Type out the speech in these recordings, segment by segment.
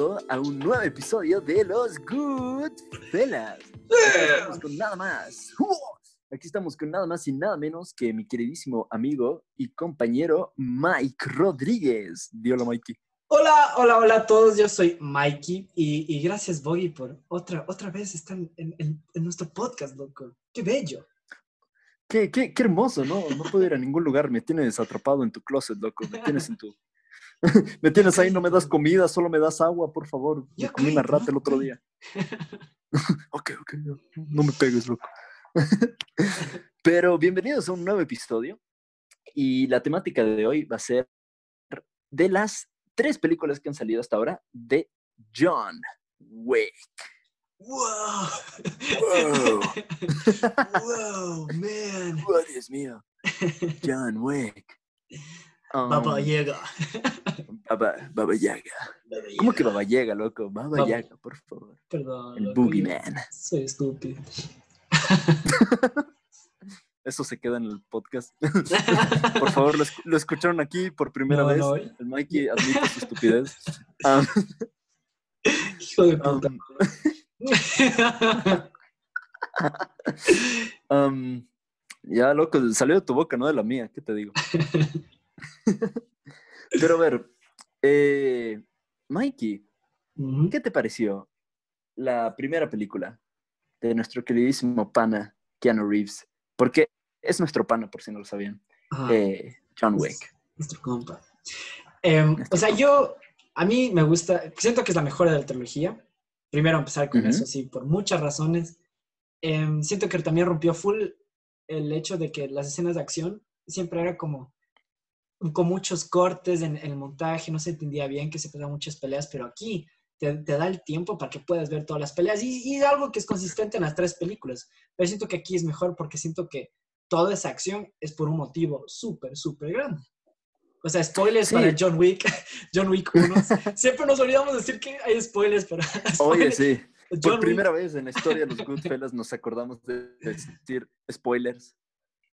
A un nuevo episodio de Los Good Fellas. Aquí estamos con nada más. Aquí estamos con nada más y nada menos que mi queridísimo amigo y compañero Mike Rodríguez. Hola, Mikey. Hola, hola, hola a todos. Yo soy Mikey y, y gracias, Boggy, por otra, otra vez estar en, en- en nuestro podcast, loco. ¡Qué bello! Qué, qué, qué hermoso, ¿no? No puedo ir a ningún lugar. Me tienes atrapado en tu closet, loco. Me tienes en tu... me tienes ahí, no me das comida, solo me das agua, por favor. Me Ya comí una rata el otro día. ok, ok, no, no me pegues, loco. Pero bienvenidos a un nuevo episodio. Y la temática de hoy va a ser de las tres películas que han salido hasta ahora de John Wick. ¡Wow! Wow. ¡Wow, man! Oh, Dios mío. John Wick. Um, Baba Yaga. Baba, Baba Yaga. Baba ¿Cómo que. Baba Yaga, loco? Baba Baba- Yaga, por favor. Perdón. El loco, Boogeyman. Soy estúpido. Eso se queda en el podcast. Por favor, lo, esc- lo escucharon aquí por primera No, vez. no. El Mikey admite su estupidez. Um, Hijo de puta. um, um, ya, loco, salió de tu boca, no de la mía. ¿Qué te digo? Pero a ver, eh, Mikey. ¿qué te pareció la primera película de nuestro queridísimo pana Keanu Reeves? Porque es nuestro pana, por si no lo sabían. Ajá. eh, John Wick. Nuestro compa. Em, Nuestro o sea, yo, a mí me gusta, siento que es la mejor de la trilogía. Primero empezar con eso, sí, por muchas razones. Em, siento que también rompió full el hecho de que las escenas de acción siempre era como con muchos cortes en, en el montaje, no se entendía bien que se pegaban muchas peleas, pero aquí te, te da el tiempo para que puedas ver todas las peleas y, y algo que es consistente en las tres películas. Pero siento que aquí es mejor porque siento que toda esa acción es por un motivo súper, súper grande. O sea, spoilers Sí. para John Wick, John Wick 1. Siempre nos olvidamos decir que hay spoilers para Oye, spoilers. sí. John Por Wick- primera vez en la historia de los Goodfellas nos acordamos de decir spoilers.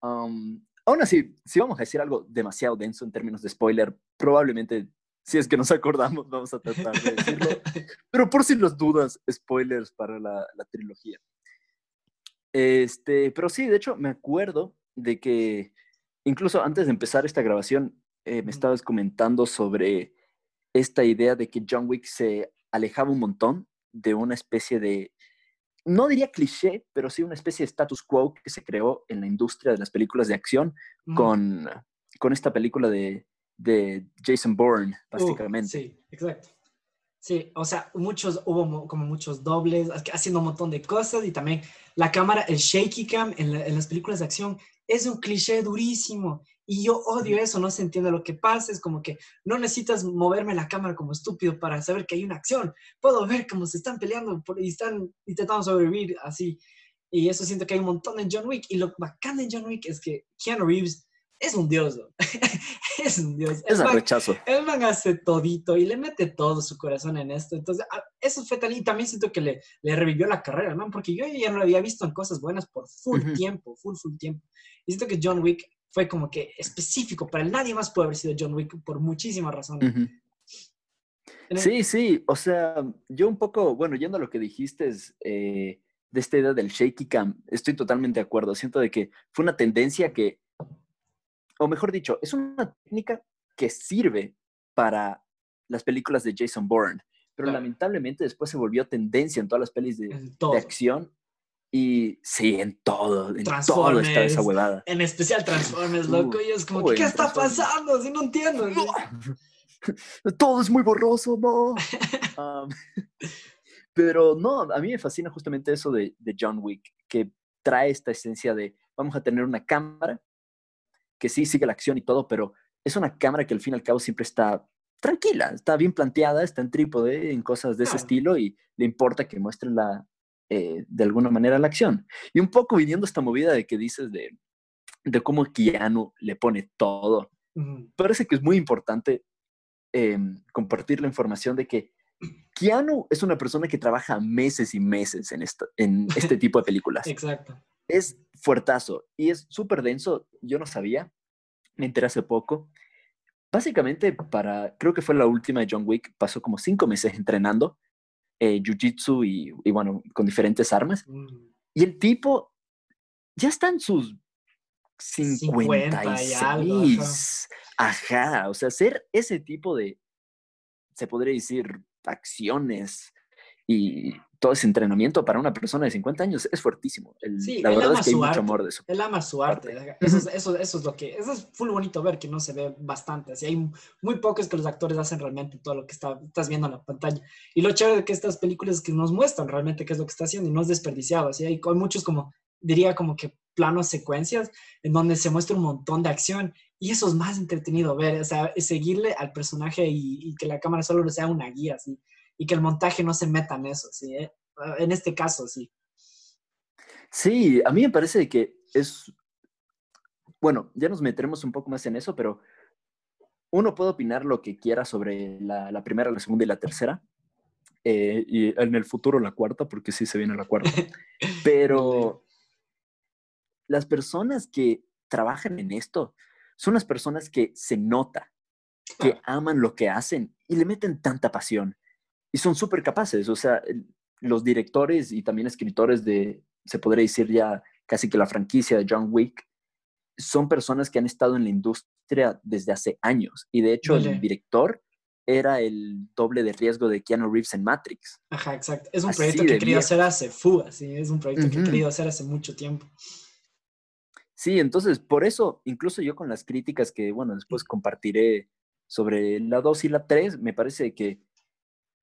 Um, aún así, si vamos a decir algo demasiado denso en términos de spoiler, probablemente, si es que nos acordamos, vamos a tratar de decirlo. Pero por si los dudas, spoilers para la, la trilogía. Este, pero sí, de hecho, me acuerdo de que incluso antes de empezar esta grabación, eh, me estabas comentando sobre esta idea de que John Wick se alejaba un montón de una especie de, no diría cliché, pero sí una especie de status quo que se creó en la industria de las películas de acción con, con esta película de, de Jason Bourne, Uh, básicamente. sí, exacto. Sí, o sea, muchos, hubo mo- como muchos dobles, ha- haciendo un montón de cosas y también la cámara, el shaky cam en, la- en las películas de acción es un cliché durísimo y yo odio eso, no se entiende lo que pasa, es como que no necesitas moverme la cámara como estúpido para saber que hay una acción, puedo ver cómo se están peleando por- y están intentando sobrevivir así. Y eso siento que hay un montón en John Wick y lo bacán de John Wick es que Keanu Reeves es un dios, ¿no? es un dios. Es man- rechazo. el man hace todito y le mete todo su corazón en esto. Entonces, ah, eso fue tan... Y también siento que le, le revivió la carrera, man, porque yo ya no lo había visto en cosas buenas por full Ujú. tiempo, full, full tiempo. Y siento que John Wick fue como que específico para él. Nadie más puede haber sido John Wick por muchísimas razones. El- Sí, sí, o sea, yo un poco, bueno, yendo a lo que dijiste es, eh, de esta idea del shaky cam, estoy totalmente de acuerdo. Siento de que fue una tendencia que, o mejor dicho, es una técnica que sirve para las películas de Jason Bourne, pero Claro. lamentablemente después se volvió tendencia en todas las pelis de acción y sí, en todo, en todo está esa huevada. En especial Transformers, Uh, loco. Y es como, uy, ¿qué está pasando? Si no entiendo. todo es muy borroso, no. Am, pero no, a mí me fascina justamente eso de, de John Wick, que trae esta esencia de vamos a tener una cámara que sí sigue la acción y todo, pero es una cámara que al fin y al cabo siempre está tranquila, está bien planteada, está en trípode, en cosas de ese estilo y le importa que muestre la, eh, de alguna manera la acción. Y un poco viniendo esta movida de que dices de, de cómo Keanu le pone todo parece que es muy importante em, compartir la información de que Keanu es una persona que trabaja meses y meses en, esta- en este tipo de películas. Exacto. es fuertazo y es súper denso. Yo no sabía, me enteré hace poco, básicamente para, creo que fue la última de John Wick, pasó como cinco meses entrenando eh, jiu-jitsu y, bueno, con diferentes armas. Mm. Y el tipo ya está en sus 56. ajá. o sea, hacer ese tipo de, se podría decir, acciones y todo ese entrenamiento para una persona de 50 años es fuertísimo. sí, la verdad es que hay mucho amor de eso. Él ama su arte. Eso es, eso, eso es lo que, eso es full bonito ver, que no se ve bastante. Así hay muy pocos que los actores hacen realmente todo lo que está, estás viendo en la pantalla. Y lo chévere de que estas películas que nos muestran realmente qué es lo que está haciendo y no es desperdiciado. Así hay, hay muchos como, diría como que planos, secuencias, en donde se muestra un montón de acción y eso es más entretenido ver, o sea, seguirle al personaje y, que la cámara solo sea una guía, así y que el montaje no se meta en eso, ¿sí? ¿Eh? En este caso, sí. Sí, a mí me parece que es, bueno, ya nos meteremos un poco más en eso, pero uno puede opinar lo que quiera sobre la, primera, la segunda y la tercera, eh, y en el futuro la cuarta, porque sí se viene la cuarta, pero las personas que trabajan en esto son las personas que se nota, que aman lo que hacen y le meten tanta pasión y son súper capaces. O sea, los directores y también escritores de, se podría decir ya casi que la franquicia de John Wick, son personas que han estado en la industria desde hace años. Y de hecho, el director era el doble de riesgo de Keanu Reeves en Matrix. Ajá, exacto. Es un proyecto que he querido hacer hace fu, sí, es un proyecto que he querido hacer hace mucho tiempo. Sí, entonces, por eso, incluso yo con las críticas que, bueno, después compartiré sobre la 2 y la 3, me parece que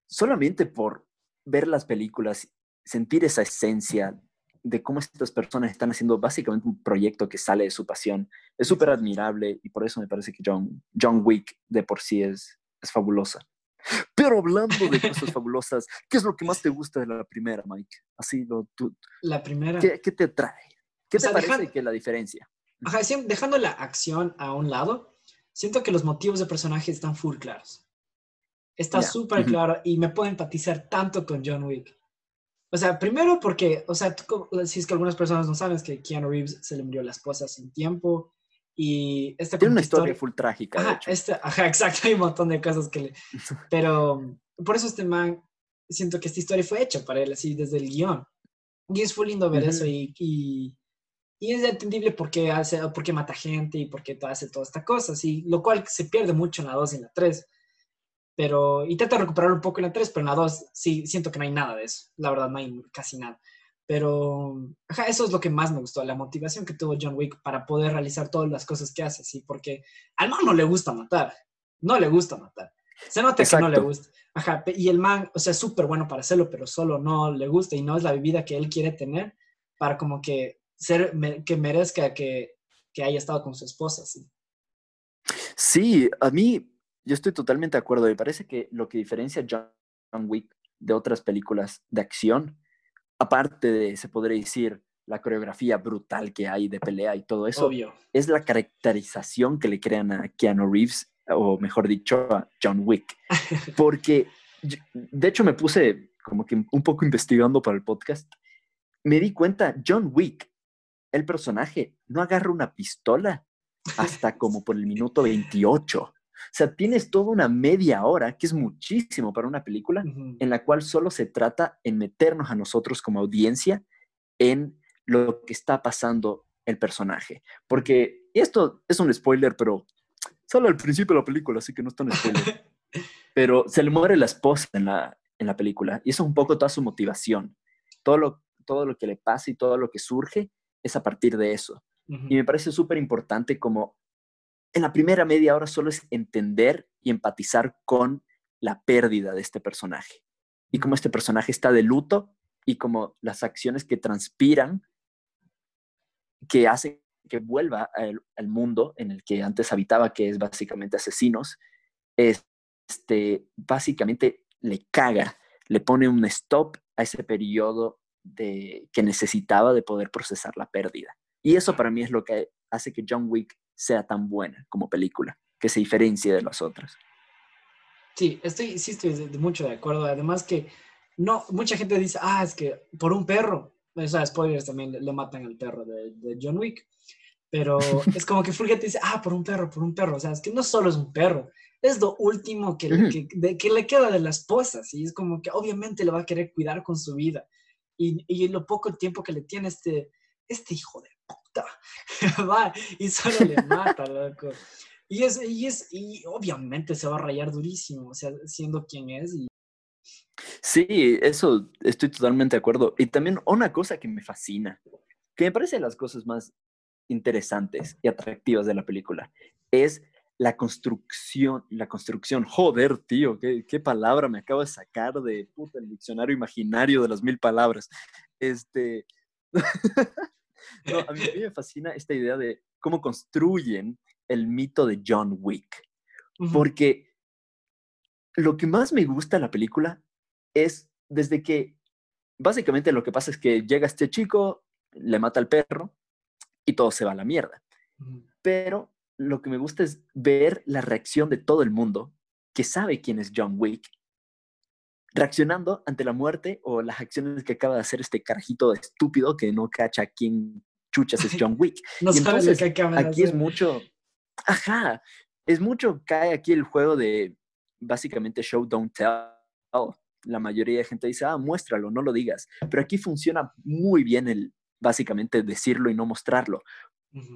solamente por ver las películas, sentir esa esencia de cómo estas personas están haciendo básicamente un proyecto que sale de su pasión, es súper admirable y por eso me parece que John, John Wick de por sí es, es fabulosa. Pero hablando de cosas fabulosas, ¿qué es lo que más te gusta de la primera, Mike? Así, lo, tú, la primera. ¿qué, ¿Qué, te trae? ¿Qué te parece que la diferencia? Ajá, dejando la acción a un lado, siento que los motivos de personaje están full claros. Está súper claro y me puedo empatizar tanto con John Wick. O sea, primero porque, o sea, si es que algunas personas no saben, es que Keanu Reeves se le murió la esposa sin tiempo y esta Tiene una historia full trágica. Ajá, este, ajá, exacto, hay un montón de cosas que le... Pero por eso este man, siento que esta historia fue hecha para él, así, desde el guion. Y es full lindo ver eso y, y, y, es entendible por qué, hace, por qué mata gente y por qué hace toda esta cosa, así, lo cual se pierde mucho en la 2 y en la 3 pero intenta recuperar un poco en la 3, pero en la 2 sí siento que no hay nada de eso. La verdad, no hay casi nada. Pero ajá, eso es lo que más me gustó, la motivación que tuvo John Wick para poder realizar todas las cosas que hace, sí, porque al man no le gusta matar, no le gusta matar. Se nota que no le gusta. Ajá, y el man, o sea, es súper bueno para hacerlo, pero solo no le gusta y no es la vida que él quiere tener para como que ser, que merezca que, que haya estado con su esposa, sí. Sí, a mí yo estoy totalmente de acuerdo. Me parece que lo que diferencia a John Wick de otras películas de acción, aparte de, se podría decir, la coreografía brutal que hay de pelea y todo eso, es la caracterización que le crean a Keanu Reeves, o mejor dicho, a John Wick. Porque, de hecho, me puse como que un poco investigando para el podcast. Me di cuenta, John Wick, el personaje, no agarra una pistola hasta como por el minuto 28. O sea, tienes toda una media hora, que es muchísimo para una película, en la cual solo se trata en meternos a nosotros como audiencia en lo que está pasando el personaje. Porque esto es un spoiler, pero solo al principio de la película, así que no es tan spoiler. pero se le muere la esposa en la, en la película y eso es un poco toda su motivación. Todo lo, todo lo que le pasa y todo lo que surge es a partir de eso. Y me parece súper importante como en la primera media hora solo es entender y empatizar con la pérdida de este personaje y cómo este personaje está de luto y como las acciones que transpiran que hacen que vuelva al, mundo en el que antes habitaba, que es básicamente asesinos, este, básicamente le caga, le pone un stop a ese periodo de, que necesitaba de poder procesar la pérdida. Y eso para mí es lo que hace que John Wick sea tan buena como película, que se diferencie de las otras. Sí, estoy, sí estoy de, mucho de acuerdo. Además que no, mucha gente dice, ah, es que por un perro, o sea, spoilers también le, matan al perro de, John Wick. pero es como que Fulga te dice, ah, por un perro, por un perro. O sea, es que no solo es un perro, es lo último que, que, que, le queda de la esposa, ¿sí? Es como que obviamente le va a querer cuidar con su vida. Y, y lo poco tiempo que le tiene este, este hijo de puta, va y solo le mata, loco. Y es, y es, y obviamente se va a rayar durísimo, o sea, siendo quien es. Y... Sí, eso estoy totalmente de acuerdo. Y también una cosa que me fascina, que me parece las cosas más interesantes y atractivas de la película, es la construcción, la construcción, joder, tío, qué, qué palabra me acabo de sacar de puta, el diccionario imaginario de las mil palabras. Este, no, a mí me fascina esta idea de cómo construyen el mito de John Wick. Porque lo que más me gusta de la película es desde que básicamente lo que pasa es que llega este chico, le mata al perro y todo se va a la mierda. Pero lo que me gusta es ver la reacción de todo el mundo que sabe quién es John Wick, reaccionando ante la muerte o las acciones que acaba de hacer este carajito estúpido que no cacha quién chuchas es John Wick. no y entonces, que aquí es mucho, Ajá, es mucho, cae aquí el juego de básicamente show, don't tell. La mayoría de gente dice, ah, muéstralo, no lo digas. Pero aquí funciona muy bien el básicamente decirlo y no mostrarlo.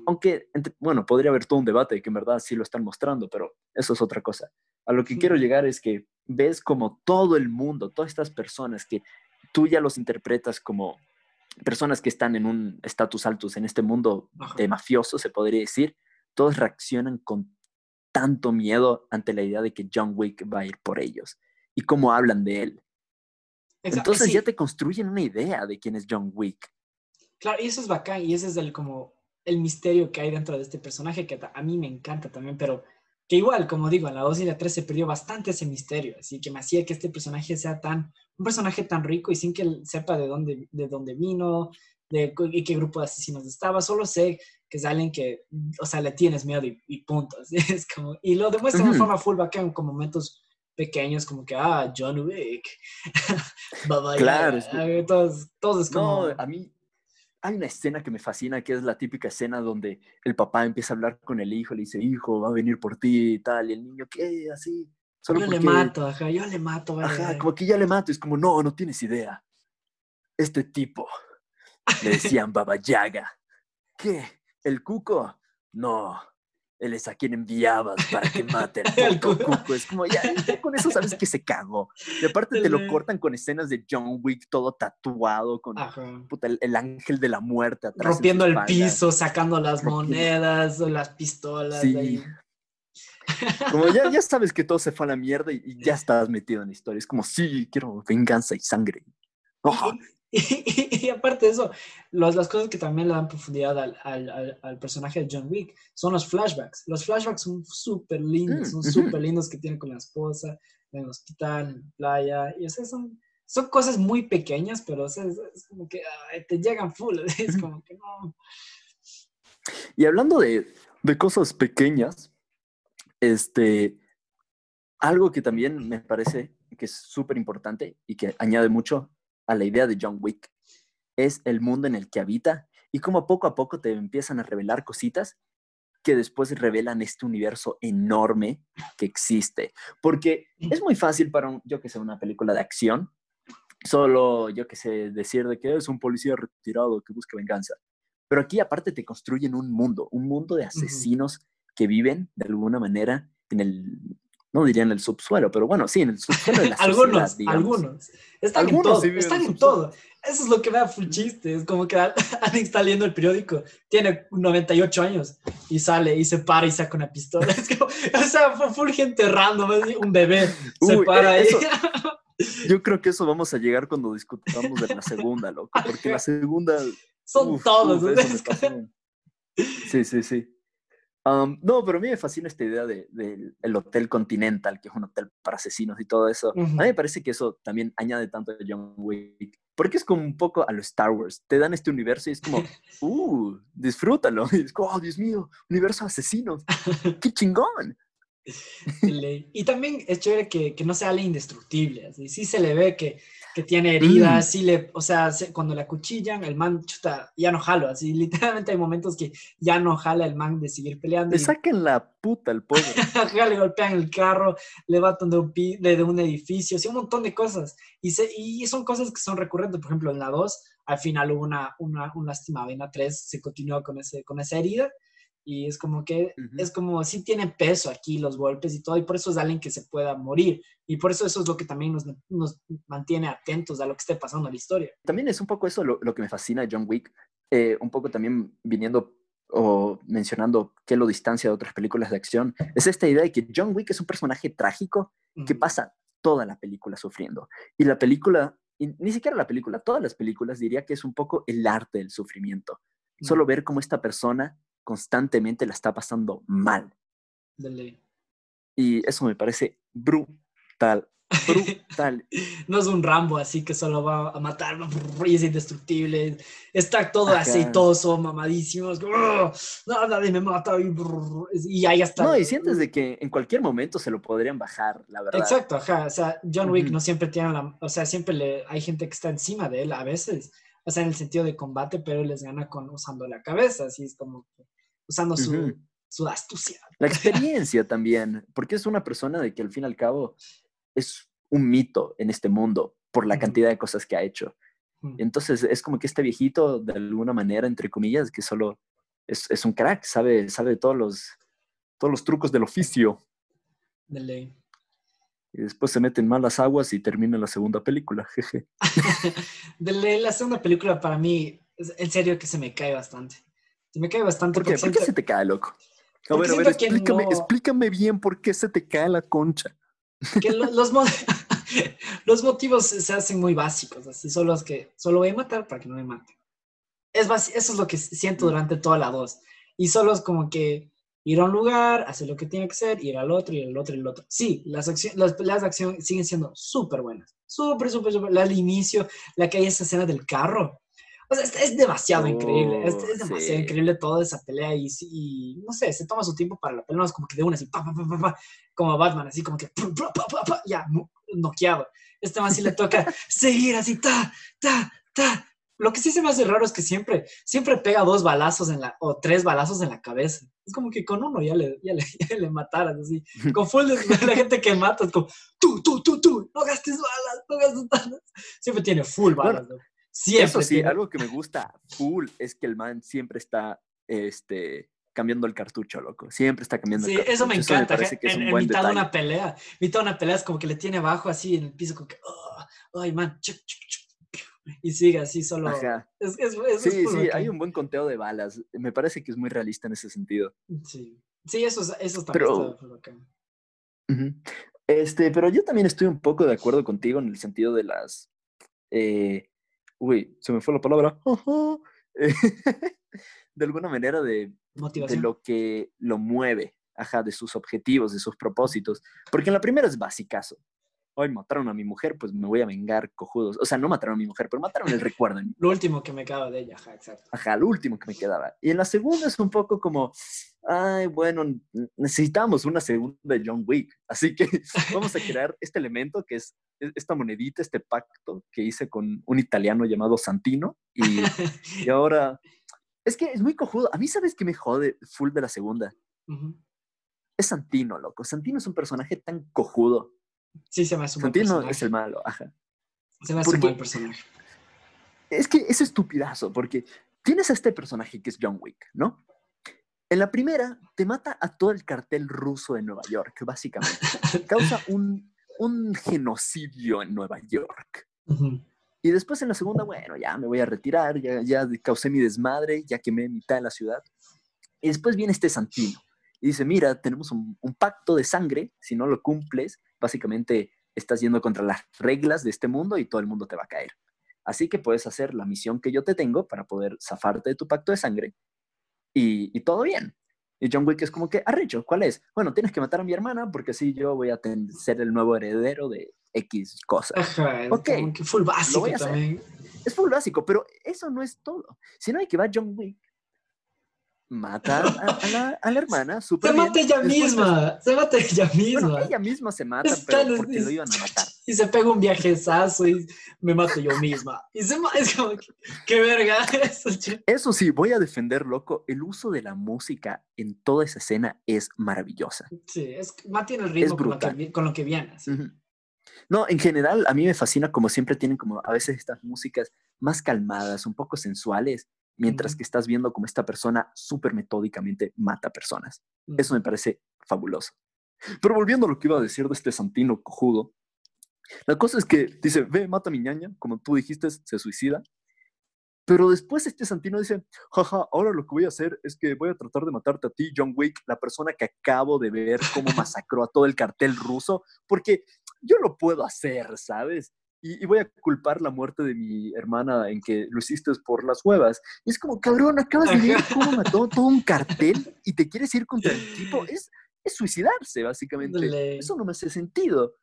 Aunque, bueno, podría haber todo un debate de que en verdad sí lo están mostrando, pero eso es otra cosa. A lo que quiero llegar es que ves como todo el mundo, todas estas personas que tú ya los interpretas como personas que están en un estatus alto en este mundo de mafioso, se podría decir, todos reaccionan con tanto miedo ante la idea de que John Wick va a ir por ellos y cómo hablan de él. Entonces ya te construyen una idea de quién es John Wick. Claro, y eso es bacán y ese es el como el misterio que hay dentro de este personaje que a mí me encanta también, pero que igual, como digo, en la 2 y la 3 se perdió bastante ese misterio, así que me hacía que este personaje sea tan, un personaje tan rico y sin que él sepa de dónde, de dónde vino, de y qué grupo de asesinos estaba, solo sé que es alguien que, o sea, le tienes miedo y, y punto. Es como, y lo demuestra de forma full bacán, con momentos pequeños como que, ah, John Wick. claro. todos, todos es como... No, a mí hay una escena que me fascina, que es la típica escena donde el papá empieza a hablar con el hijo, le dice, hijo, va a venir por ti y tal, y el niño, ¿qué? Así. Solo yo le mato, ajá, yo le mato. Ajá, como que ya le mato, es como, no, no tienes idea. Este tipo, le decían Baba Yaga. ¿Qué? ¿El cuco? No, él es a quien enviabas para que maten cuco. Es como, ya, con eso sabes que se cagó. Y aparte te lo cortan con escenas de John Wick todo tatuado, con el, ángel de la muerte atrás. Rompiendo el piso, sacando las monedas, las pistolas. Sí. Como ya, ya sabes que todo se fue a la mierda y, ya estás metido en la historia. Es como, sí, quiero venganza y sangre. Y, aparte de eso, las cosas que también le dan profundidad al, al, al, personaje de John Wick son los flashbacks. Los flashbacks son súper lindos, mm, son súper lindos que tiene con la esposa, en el hospital, en la playa. Y o sea, son, son cosas muy pequeñas, pero es, como que te llegan full. Es como que no. Y hablando de, de cosas pequeñas, este, algo que también me parece que es súper importante y que añade mucho a la idea de John Wick es el mundo en el que habita y cómo poco a poco te empiezan a revelar cositas que después revelan este universo enorme que existe. Porque es muy fácil para, un, yo que sé, una película de acción, solo, yo que sé, decir de que es un policía retirado que busca venganza. Pero aquí aparte te construyen un mundo, un mundo de asesinos que viven de alguna manera en el, no diría en el subsuelo, pero bueno, sí, en el subsuelo de la Algunos, algunos. Están en todo, están en todo. Eso es lo que me da full chiste. Es como que alguien está leyendo el periódico, tiene 98 años y sale y se para y saca una pistola. Es como, o sea, full gente random, un bebé se para ahí. yo creo que eso vamos a llegar cuando discutamos de la segunda, loco, porque la segunda... Son todos. sí, sí, sí no, pero a mí me fascina esta idea del de, el Hotel Continental, que es un hotel para asesinos y todo eso. A mí me parece que eso también añade tanto a John Wick, porque es como un poco a los Star Wars. Te dan este universo y es como, uh, disfrútalo. Y es como, oh, Dios mío, universo de asesinos. ¡Qué chingón! Y también es chévere que, que no sea alguien indestructible, así sí se le ve que, que tiene heridas, mm. sí le, o sea, cuando le acuchillan, el man chuta, ya no jala, así literalmente hay momentos que ya no jala el man de seguir peleando. Le saquen la puta al pobre. le golpean el carro, le batan de un, de, un edificio, así un montón de cosas. Y, se, y son cosas que son recurrentes, por ejemplo, en la 2, al final hubo una, una, un lastimado, en la 3 se continuó con, ese, con esa herida y es como que, es como, sí tiene peso aquí los golpes y todo, y por eso es alguien que se pueda morir. Y por eso eso es lo que también nos, nos mantiene atentos a lo que esté pasando en la historia. También es un poco eso lo, lo que me fascina de John Wick, eh, un poco también viniendo o mencionando que lo distancia de otras películas de acción, es esta idea de que John Wick es un personaje trágico que pasa toda la película sufriendo. Y la película, y ni siquiera la película, todas las películas diría que es un poco el arte del sufrimiento. Solo ver cómo esta persona constantemente la está pasando mal. Y eso me parece brutal. Brutal. no es un Rambo así que solo va a matar y es indestructible. Está todo aceitoso, mamadísimo. no, nadie me mata. Y ahí está. No, y sientes de que en cualquier momento se lo podrían bajar, la verdad. Exacto, ajá. O sea, John Wick no siempre tiene la. O sea, siempre le, hay gente que está encima de él a veces. O sea, en el sentido de combate, pero les gana con usando la cabeza. Así es como usando su, su astucia. La experiencia también, porque es una persona de que al fin y al cabo es un mito en este mundo por la cantidad de cosas que ha hecho. Entonces es como que este viejito, de alguna manera, entre comillas, que solo es, es un crack, sabe, sabe todos, los, todos los trucos del oficio. De ley. Y después se mete en malas aguas y termina la segunda película, jeje. de ley, la segunda película para mí, en serio que se me cae bastante. Se me cae bastante. ¿Por qué, ¿Por qué se te cae, loco? A ver, a ver, explícame, explícame bien por qué se te cae la concha. Que los, los motivos se hacen muy básicos, así solo es que solo voy a matar para que no me mate. Es eso es lo que siento mm. durante toda la voz. Y solo es como que ir a un lugar, hacer lo que tiene que ser, ir al otro, ir al otro, y al otro. Sí, las, las peleas de acción siguen siendo súper buenas. Súper, súper, súper. La del inicio, la que hay esa escena del carro. O sea, es, demasiado increíble, es, oh, demasiado increíble toda esa pelea y, y, no sé, se toma su tiempo para la pelea, no es como que de una así, pa, pa, pa, pa, como Batman, así como que, ya, noqueado. Este más sí le toca seguir así, ta, ta, ta. Lo que sí se me hace raro es que siempre, siempre pega dos balazos en la, o tres balazos en la cabeza. Es como que con uno ya le, ya le, ya le mataras, así. Con full de la gente que mata, es como, tú, tú, tú, tú, no gastes balas, no gastes balas. Siempre tiene full balas. ¿no? Eso sí, algo que me gusta full es que el man siempre está este, cambiando el cartucho, loco. Siempre está cambiando sí, el cartucho. eso me encanta. en, mitad de una pelea, mitad de una pelea es como que le tiene abajo así en el piso, como que, oh, ay, man, y sigue así solo. sí, sí, hay un buen conteo de balas. Me parece que es muy realista en ese sentido. Sí, sí eso, eso también pero, está Este, pero yo también estoy un poco de acuerdo contigo en el sentido de las eh, uy, se me fue la palabra, de alguna manera de, de lo que lo mueve, ajá, de sus objetivos, de sus propósitos, porque en la primera es basicazo. Hoy mataron a mi mujer, pues me voy a vengar, cojudos. O sea, no mataron a mi mujer, pero mataron el recuerdo. lo último que me quedaba de ella, ajá, exacto. Ajá, lo último que me quedaba. Y en la segunda es un poco como, ay, bueno, necesitamos una segunda de John Wick. Así que vamos a crear este elemento que es e-, esta monedita, este pacto que hice con un italiano llamado Santino. Y, y ahora, es que es muy cojudo. A mí, ¿sabes qué me jode full de la segunda? Es Santino, loco. Santino es un personaje tan cojudo. Sí, se me hace un Santino es el malo, ajá. Se me hace un mal personaje. Es que es estupidazo, porque tienes a este personaje que es John Wick, ¿no? En la primera, te mata a todo el cartel ruso de Nueva York, básicamente. Causa un un genocidio en Nueva York. Y después en la segunda, bueno, ya me voy a retirar, ya, ya causé mi desmadre, ya quemé mitad de la ciudad. Y después viene este Santino y dice, mira, tenemos un, pacto de sangre, si no lo cumples, básicamente estás yendo contra las reglas de este mundo y todo el mundo te va a caer. Así que puedes hacer la misión que yo te tengo para poder zafarte de tu pacto de sangre y, y todo bien. Y John Wick es como que, arrecho, ¿cuál es? Bueno, tienes que matar a mi hermana porque así yo voy a ser el nuevo heredero de X cosas. Ajá, ok. full básico también. Es full básico, pero eso no es todo. Si no hay que va John Wick mata a, la, a la, hermana. se mata ella misma, se mata ella misma. Bueno, ella misma se mata, pero porque lo iban a matar. Y se pega un viajezazo y me mato yo misma. Y se es como, qué verga eso. Eso sí, voy a defender, loco, el uso de la música en toda esa escena es maravillosa. Sí, es, mantiene el ritmo con lo, que, con lo que vienes. No, en general, a mí me fascina como siempre tienen como a veces estas músicas más calmadas, un poco sensuales, mientras que estás viendo como esta persona súper metódicamente mata personas. Eso me parece fabuloso. Pero volviendo a lo que iba a decir de este Santino cojudo, la cosa es que dice, ve, mata a mi ñaña, como tú dijiste, se suicida. Pero después este Santino dice, jaja, ahora lo que voy a hacer es que voy a tratar de matarte a ti, John Wick, la persona que acabo de ver cómo masacró a todo el cartel ruso, porque yo lo puedo hacer, ¿sabes? Y, voy a culpar la muerte de mi hermana en que lo hiciste por las huevas. Y es como, cabrón, acabas de ver cómo mató todo un cartel y te quieres ir contra el tipo. Es, es suicidarse, básicamente. Eso no me hace sentido.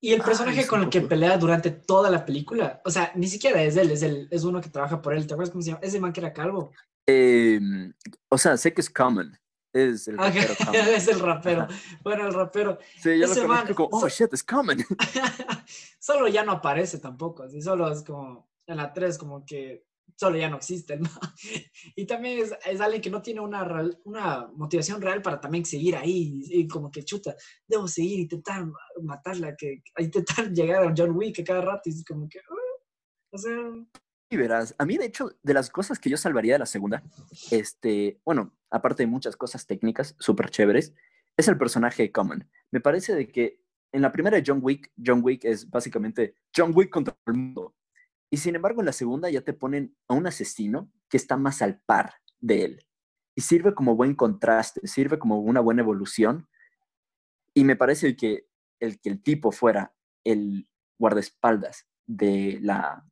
Y el personaje con el que pelea durante toda la película, o sea, ni siquiera es él, es, él, es uno que trabaja por él. ¿Te acuerdas cómo se llama? Ese man que era calvo. Em, o sea, sé que es Common. Es el rapero. es el rapero. Bueno, el rapero. Sí, yo lo conozco como, oh shit, it's coming. solo ya no aparece tampoco, así solo es como en la 3 como que solo ya no existe, ¿no? Y también es, es alguien que no tiene una, una motivación real para también seguir ahí y, como que chuta, debo seguir, intentar matarla, que intentar llegar a John Wick cada rato y es como que, uh, o sea... Y verás, a mí de hecho, de las cosas que yo salvaría de la segunda, este, bueno, aparte de muchas cosas técnicas súper chéveres, es el personaje Common. Me parece de que en la primera de John Wick, John Wick es básicamente John Wick contra el mundo. Y sin embargo, en la segunda ya te ponen a un asesino que está más al par de él. Y sirve como buen contraste, sirve como una buena evolución. Y me parece que el que el tipo fuera el guardaespaldas de la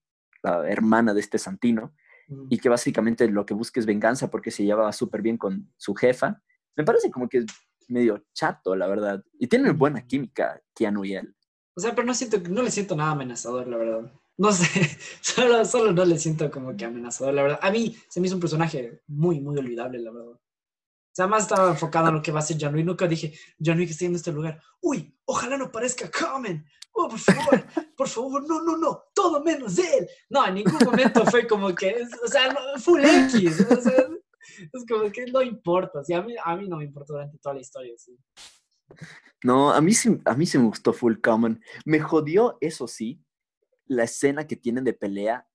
la hermana de este Santino, mm. y que básicamente lo que busca es venganza porque se llevaba súper bien con su jefa. Me parece como que es medio chato, la verdad. Y tiene buena química Keanu y él. O sea, pero no, siento, no le siento nada amenazador, la verdad. No sé, solo, solo no le siento como que amenazador, la verdad. A mí se me hizo un personaje muy, muy olvidable, la verdad. Sea, más estaba enfocado en lo que va a ser John. Nunca dije, John Wick está en este lugar. Uy, ojalá no parezca Common. Oh, por favor, por favor, no, no, no, todo menos él. No, en ningún momento fue como que, o sea, full X. O sea, es como que no importa. O a, mí, no me importó durante toda la historia. No, a mí, a mí sí me gustó Full Common. Me jodió, eso sí, la escena que tienen de pelea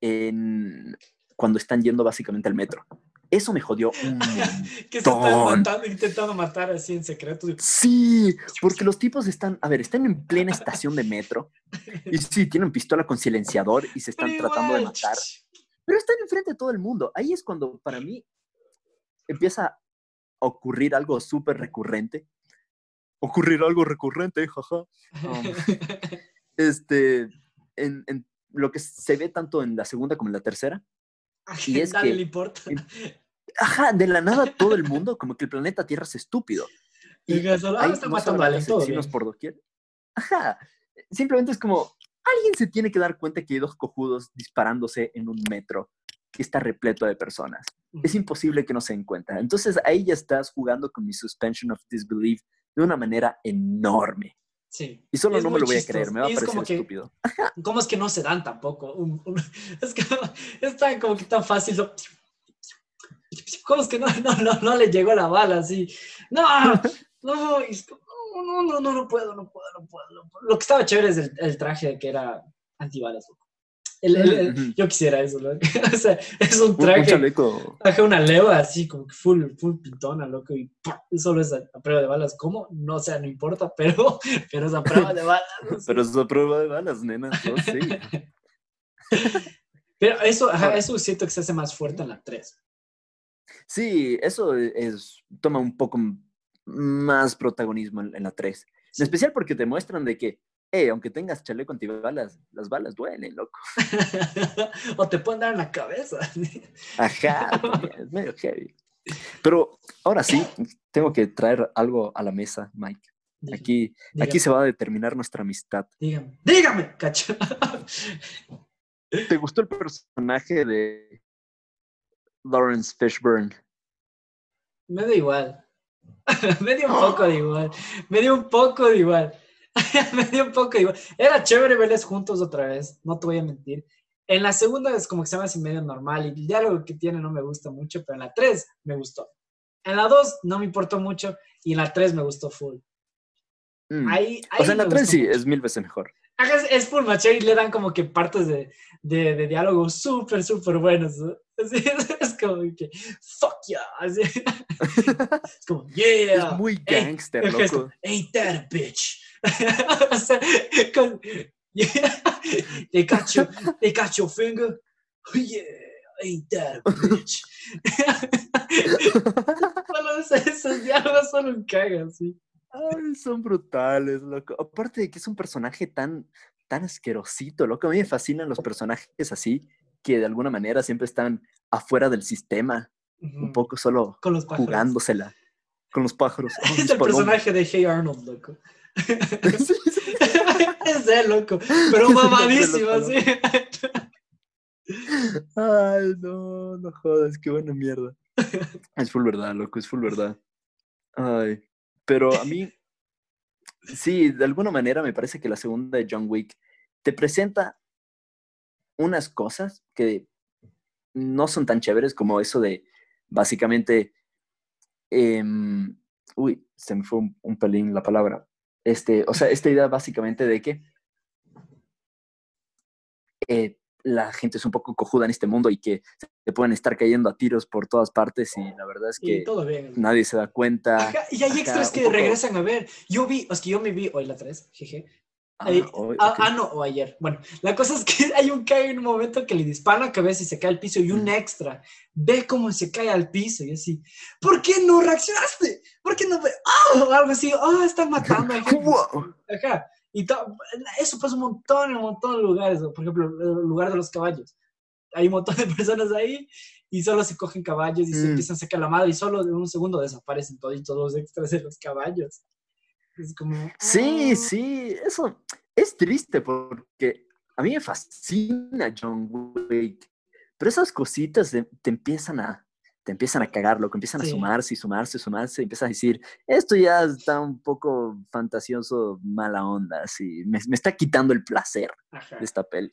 en, cuando están yendo básicamente al metro. Eso me jodió un que se están intentando matar así en secreto. Sí, porque los tipos están, a ver, están en plena estación de metro y sí, tienen pistola con silenciador y se están tratando de matar. Pero están enfrente de todo el mundo. Ahí es cuando para mí empieza a ocurrir algo súper recurrente. Ocurrir algo recurrente, jaja. Um, este, en, en, lo que se ve tanto en la segunda como en la tercera. y es que, le importa ajá, de la nada todo el mundo, como que el planeta Tierra es estúpido. Y ahí ah, está matando a asesinos por doquier. Ajá, simplemente es como, alguien se tiene que dar cuenta que hay dos cojudos disparándose en un metro que está repleto de personas. Es imposible que no se den cuenta. Entonces ahí ya estás jugando con mi suspension of disbelief de una manera enorme. Sí. Y solo no me lo voy a creer, me va a parecer estúpido. ¿Cómo es que no se dan tampoco? es que es tan, como que tan fácil. ¿Cómo es que no, no, no, le llegó la bala así? No, no, no, no, no, no puedo, no puedo, no puedo. Lo que estaba chévere es el, el traje que era antibalas. El, yo quisiera eso, ¿no? o sea, es un traje. Un traje una leva así, como que full, full pintona, loco, y solo es a, prueba de balas. ¿Cómo? No, o sea, no importa, pero, pero es a prueba de balas. pero es a prueba de balas, nena, yo sí. pero eso, ajá, eso siento que se hace más fuerte en la 3. Sí, eso e, es, toma un poco más protagonismo en, la 3. En especial porque te muestran de que, hey, aunque tengas chaleco antibalas, las balas duelen, loco. o te pueden dar en la cabeza. Ajá, es medio heavy. Pero ahora sí, tengo que traer algo a la mesa, Mike. Aquí, aquí se va a determinar nuestra amistad. Dígame, dígame, cacho. ¿Te gustó el personaje de Lawrence Fishburne Me da igual. me dio un poco de igual. Me dio un poco de igual. me dio un poco de igual. Era chévere verles juntos otra vez, no te voy a mentir. En la segunda es como que se llama así medio normal y el diálogo que tiene no me gusta mucho, pero en la tres me gustó. En la dos no me importó mucho y en la tres me gustó full. Mm. Ahí, o sea, en la 3 sí, es mil veces mejor. Es, es full macho y le dan como que partes de, de, de diálogo súper, súper buenos. es, como que, fuck yeah. es como, yeah. Es muy gangster, loco. Ain't that a bitch. o sea, con, yeah, they, got your, they got your finger. Yeah, ain't that a bitch. solo esos diálogos son un caga, sí. Ay, son brutales, loco. Aparte de que es un personaje tan, tan asquerosito, loco. A mí me fascinan los personajes así, que de alguna manera siempre están afuera del sistema, un poco solo con los jugándosela con los pájaros. es el personaje de Hey Arnold, loco. es él, loco, pero mamadísimo, sí. Ay, no, no jodas, qué buena mierda. Es full verdad, loco, es full verdad. Ay, pero a mí, sí, de alguna manera me parece que la segunda de John Wick te presenta unas cosas que no son tan chéveres como eso de básicamente, em, uy, se me fue un, pelín la palabra. Este, o sea, esta idea básicamente de que eh, la gente es un poco cojuda en este mundo y que se pueden estar cayendo a tiros por todas partes y la verdad es que nadie se da cuenta. y hay extras que regresan a ver. Yo vi, es que yo me vi hoy la 3, jeje. Ah, ah, ah, no, o ayer. Bueno, la cosa es que hay un cae en un momento que le dispara la cabeza y se cae al piso y un extra ve cómo se cae al piso y así, ¿por qué no reaccionaste? ¿Por qué no ve? ¡Oh! Algo así, ¡oh! Están matando a gente. Ajá. Y eso pasa un montón en un montón de lugares. Por ejemplo, el lugar de los caballos. Hay un montón de personas ahí y solo se cogen caballos y se mm. empiezan a sacar la madre y solo en un segundo desaparecen todos los extras de los caballos. Es como... Sí, sí, eso es triste porque a mí me fascina John Wick, pero esas cositas te empiezan a, te empiezan a cagar, lo que empiezan a sumarse y sumarse, sumarse, y empiezas a decir, esto ya está un poco fantasioso, mala onda, así, me, me está quitando el placer de esta peli.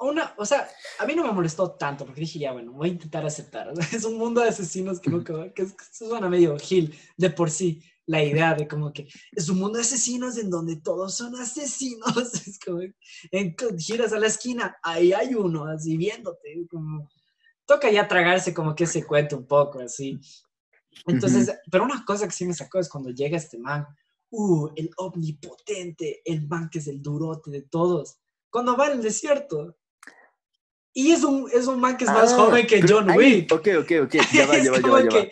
Una, o sea, a mí no me molestó tanto, porque dije, ya, bueno, voy a intentar aceptar. es un mundo de asesinos que, nunca, que, que suena medio gil de por sí, la idea de como que es un mundo de asesinos en donde todos son asesinos. Es como, en, giras a la esquina, ahí hay uno, así viéndote, como toca ya tragarse como que se cuenta un poco, así. Entonces, pero una cosa que sí me sacó es cuando llega este man, uh, el omnipotente, el man que es el durote de todos, cuando va al desierto. Y es un, es un man que es más ah, joven que John Wick. Ok, ok, ok, ya va, ya va, ya va, ya va.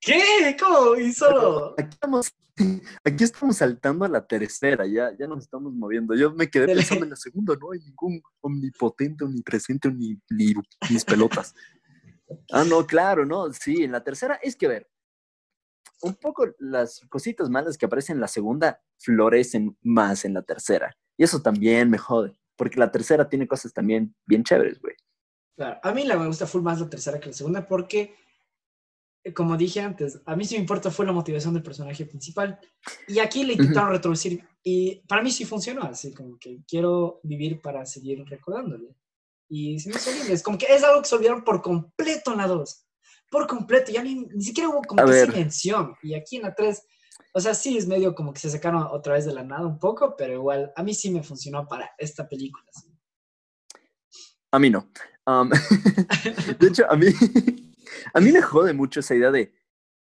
¿Qué? ¿Cómo? Y solo... Aquí estamos, aquí estamos saltando a la tercera, ya, ya nos estamos moviendo. Yo me quedé pensando en la segunda, no hay ningún omnipotente, omnipresente, ni, ni mis pelotas. Ah, no, claro, no, sí, en la tercera es que ver, un poco las cositas malas que aparecen en la segunda florecen más en la tercera. Y eso también me jode, porque la tercera tiene cosas también bien chéveres, güey. Claro, a mí la me gusta full más la tercera que la segunda porque como dije antes, a mí sí me importa fue la motivación del personaje principal. Y aquí le intentaron retroducir y para mí sí funcionó, así como que quiero vivir para seguir recordándole. Y se me hizo es como que es algo que se olvidaron por completo en la 2. Por completo, ya ni, ni siquiera hubo como que mención. Y aquí en la 3, o sea, sí es medio como que se sacaron otra vez de la nada un poco, pero igual a mí sí me funcionó para esta película. A mí no. de hecho, a mí a mí me jode mucho esa idea de,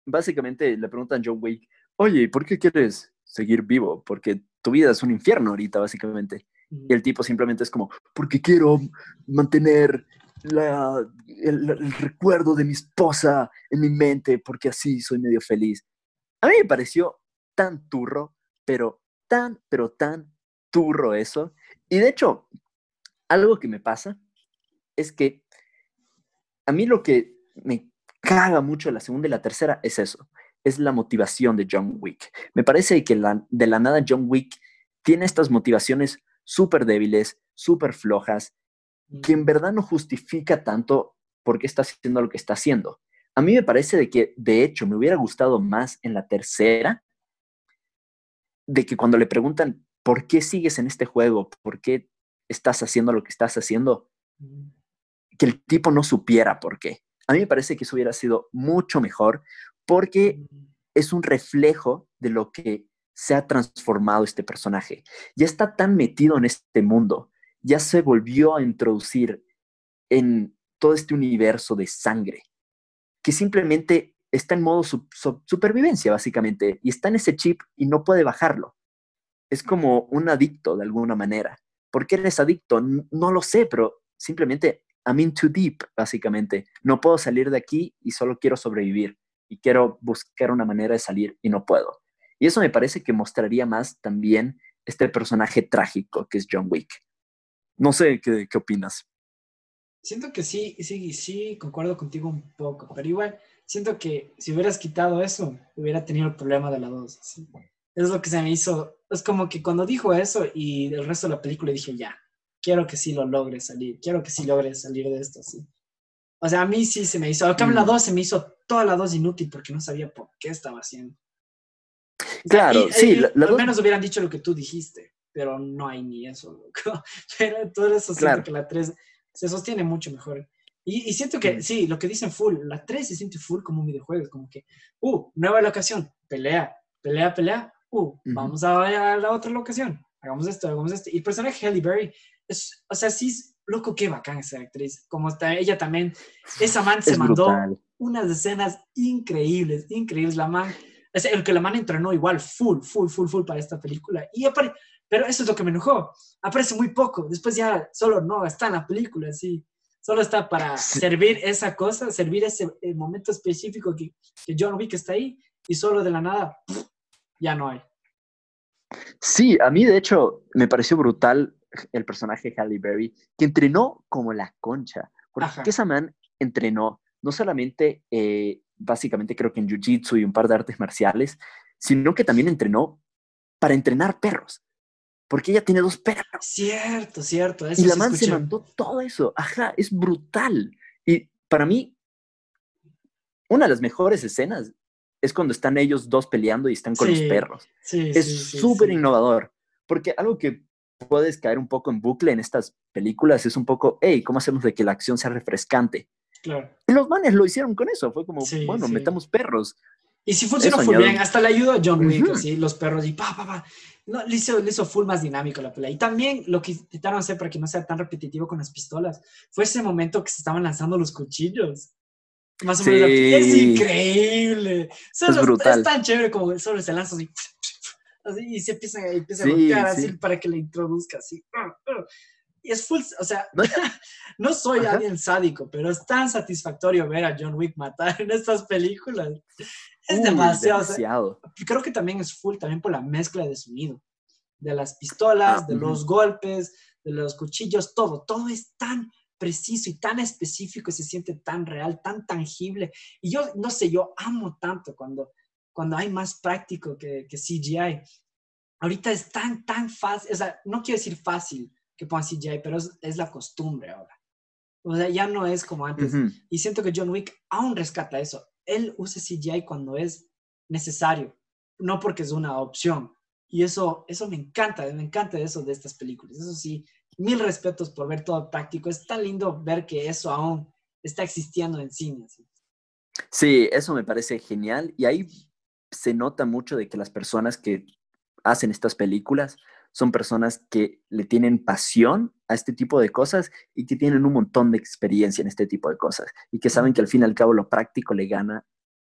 básicamente le preguntan a John Wick, oye, ¿por qué quieres seguir vivo? Porque tu vida es un infierno ahorita, básicamente. Y el tipo simplemente es como, porque quiero mantener el, recuerdo de mi esposa en mi mente, porque así soy medio feliz. A mí me pareció tan turro, pero tan, pero tan turro eso. Y de hecho, algo que me pasa es que a mí lo que me caga mucho la segunda y la tercera es eso, es la motivación de John Wick. Me parece que la, de la nada John Wick tiene estas motivaciones súper débiles, súper flojas, que en verdad no justifica tanto por qué está haciendo lo que está haciendo. a mí me parece de que, de hecho, me hubiera gustado más en la tercera, de que cuando le preguntan, ¿por qué sigues en este juego? ¿Por qué estás haciendo lo que estás haciendo? Que el tipo no supiera por qué. A mí me parece que eso hubiera sido mucho mejor porque es un reflejo de lo que se ha transformado este personaje. Ya está tan metido en este mundo, ya se volvió a introducir en todo este universo de sangre, que simplemente está en modo supervivencia, básicamente, y está en ese chip y no puede bajarlo. Es como un adicto de alguna manera. ¿Por qué eres adicto? No lo sé, pero simplemente I'm in too deep, básicamente. No puedo salir de aquí y solo quiero sobrevivir y quiero buscar una manera de salir y no puedo. Y eso me parece que mostraría más también este personaje trágico que es John Wick. No sé qué, qué opinas. Siento que sí, sí, sí, concuerdo contigo un poco, pero igual siento que si hubieras quitado eso, hubiera tenido el problema de la dos. Es lo que se me hizo. Es como que cuando dijo eso y el resto de la película dije, ya, quiero que sí lo logre salir, quiero que sí logre salir de esto, sí. O sea, a mí sí se me hizo, acá en la 2 mm. se me hizo toda la 2 inútil porque no sabía por qué estaba haciendo. claro, sí. al menos hubieran dicho lo que tú dijiste, pero no hay ni eso, loco. Pero todo eso siento que la 3 se sostiene mucho mejor. Y, siento que, mm. sí, lo que dicen full, la 3 se siente full como un videojuego, como que, uh, nueva locación, pelea, pelea, pelea, uh, vamos a, a la otra locación, hagamos esto, hagamos esto. Y el personaje Halle Berry es, o sea, sí, loco, qué bacán esa actriz. Como está, ella también, esa man se mandó unas escenas increíbles, increíbles. La man, es el que la man entrenó igual, full, full, full, full para esta película. Y pero eso es lo que me enojó. Aparece muy poco. Después ya solo no está en la película, sí. Solo está para servir esa cosa, servir ese momento específico que, que John Wick está ahí y solo de la nada ya no hay. Sí, a mí de hecho me pareció brutal el personaje Halle Berry, que entrenó como la concha. Porque esa man entrenó no solamente, eh, básicamente creo que en Jiu-Jitsu y un par de artes marciales, sino que también entrenó para entrenar perros. Porque ella tiene dos perros. Cierto, cierto. y la man se mandó todo eso. Ajá, es brutal. Y para mí, una de las mejores escenas es cuando están ellos dos peleando y están con los perros. es súper innovador. Porque algo que puedes caer un poco en bucle en estas películas es un poco, hey, ¿cómo hacemos de que la acción sea refrescante? Claro. Y los manes lo hicieron con eso, fue como, bueno, metamos perros. Y si funcionó muy bien, hasta le ayudó a John Wick, así, los perros, y pa, pa, pa. No, le, hizo, le hizo full más dinámico la pelea. Y también lo que intentaron hacer para que no sea tan repetitivo con las pistolas fue ese momento que se estaban lanzando los cuchillos. Más o menos. Es increíble. es, brutal. es tan chévere como solo se lanza así y se empieza, empieza a golpear así para que le introduzca así. Y es full, o sea, no, soy alguien sádico, pero es tan satisfactorio ver a John Wick matar en estas películas. Es demasiado. creo que también es full también por la mezcla de sonido, de las pistolas, ah, de los golpes, de los cuchillos, todo, todo es tan preciso y tan específico y se siente tan real, tan tangible. Y yo, no sé, yo amo tanto cuando cuando hay más práctico que, que CGI. Ahorita es tan, tan fácil, o sea, no quiero decir fácil que pongan CGI, pero es, es, la costumbre ahora. O sea, ya no es como antes. Y siento que John Wick aún rescata eso. Él usa CGI cuando es necesario, no porque es una opción. Y eso, eso me encanta, me encanta eso de estas películas. Eso sí, mil respetos por ver todo práctico. Es tan lindo ver que eso aún está existiendo en cine. Sí, eso me parece genial. Y ahí se nota mucho de que las personas que hacen estas películas son personas que le tienen pasión a este tipo de cosas y que tienen un montón de experiencia en este tipo de cosas y que saben que al fin y al cabo lo práctico le gana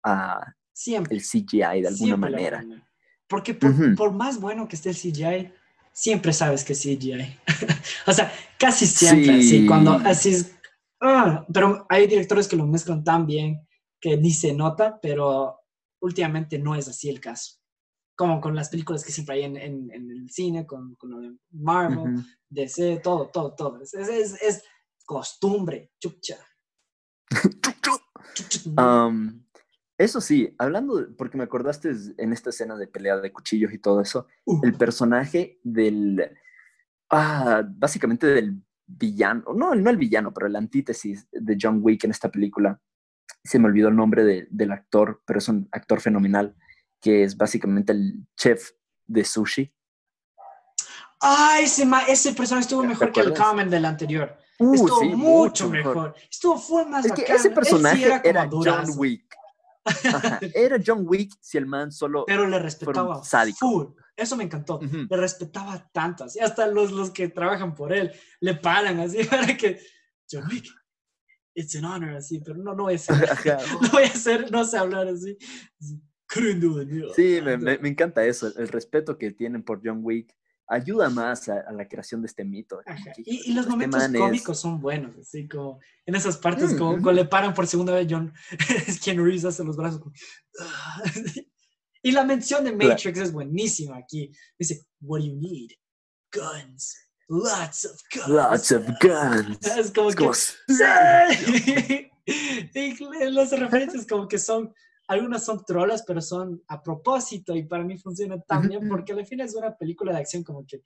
a el CGI de alguna manera. Porque por, más bueno que esté el CGI, siempre sabes que es CGI. o sea, casi siempre, así, cuando así es. Ah, pero hay directores que lo mezclan tan bien que ni se nota, pero últimamente no es así el caso. Como con las películas que siempre hay en, en, el cine, con, con, lo de Marvel, DC, todo, todo, todo. Es, es, es costumbre, chucha. um, eso sí, hablando, porque me acordaste en esta escena de pelea de cuchillos y todo eso, uh. el personaje del, ah, básicamente del villano, no, no el villano, pero el antítesis de John Wick en esta película, se me olvidó el nombre de, del actor, pero es un actor fenomenal, que es básicamente el chef de sushi. Ah, ese, ese personaje estuvo mejor que el Kamen del anterior. Uh, estuvo mucho, mejor. Estuvo fue más es que ese personaje era, John Wick. Era John Wick si el man solo. Pero le respetaba. Full. Eso me encantó. Le respetaba tanto. Así hasta los, los que trabajan por él le paran así para que. John Wick, it's an honor, así, pero no, no voy a no voy a ser, no sé hablar así. Sí, me, me, me, encanta eso, el respeto que tienen por John Wick ayuda más a, la creación de este mito. Y, los este momentos cómicos son buenos, así como en esas partes, como cuando le paran por segunda vez, John, es quien Reeves hace los brazos. y la mención de Matrix es buenísima aquí. Dice, what do you need? Guns. Lots of guns. Lots of guns. Es como que... y las referencias como que son algunas son trolas, pero son a propósito y para mí funciona tan bien porque al final es una película de acción como que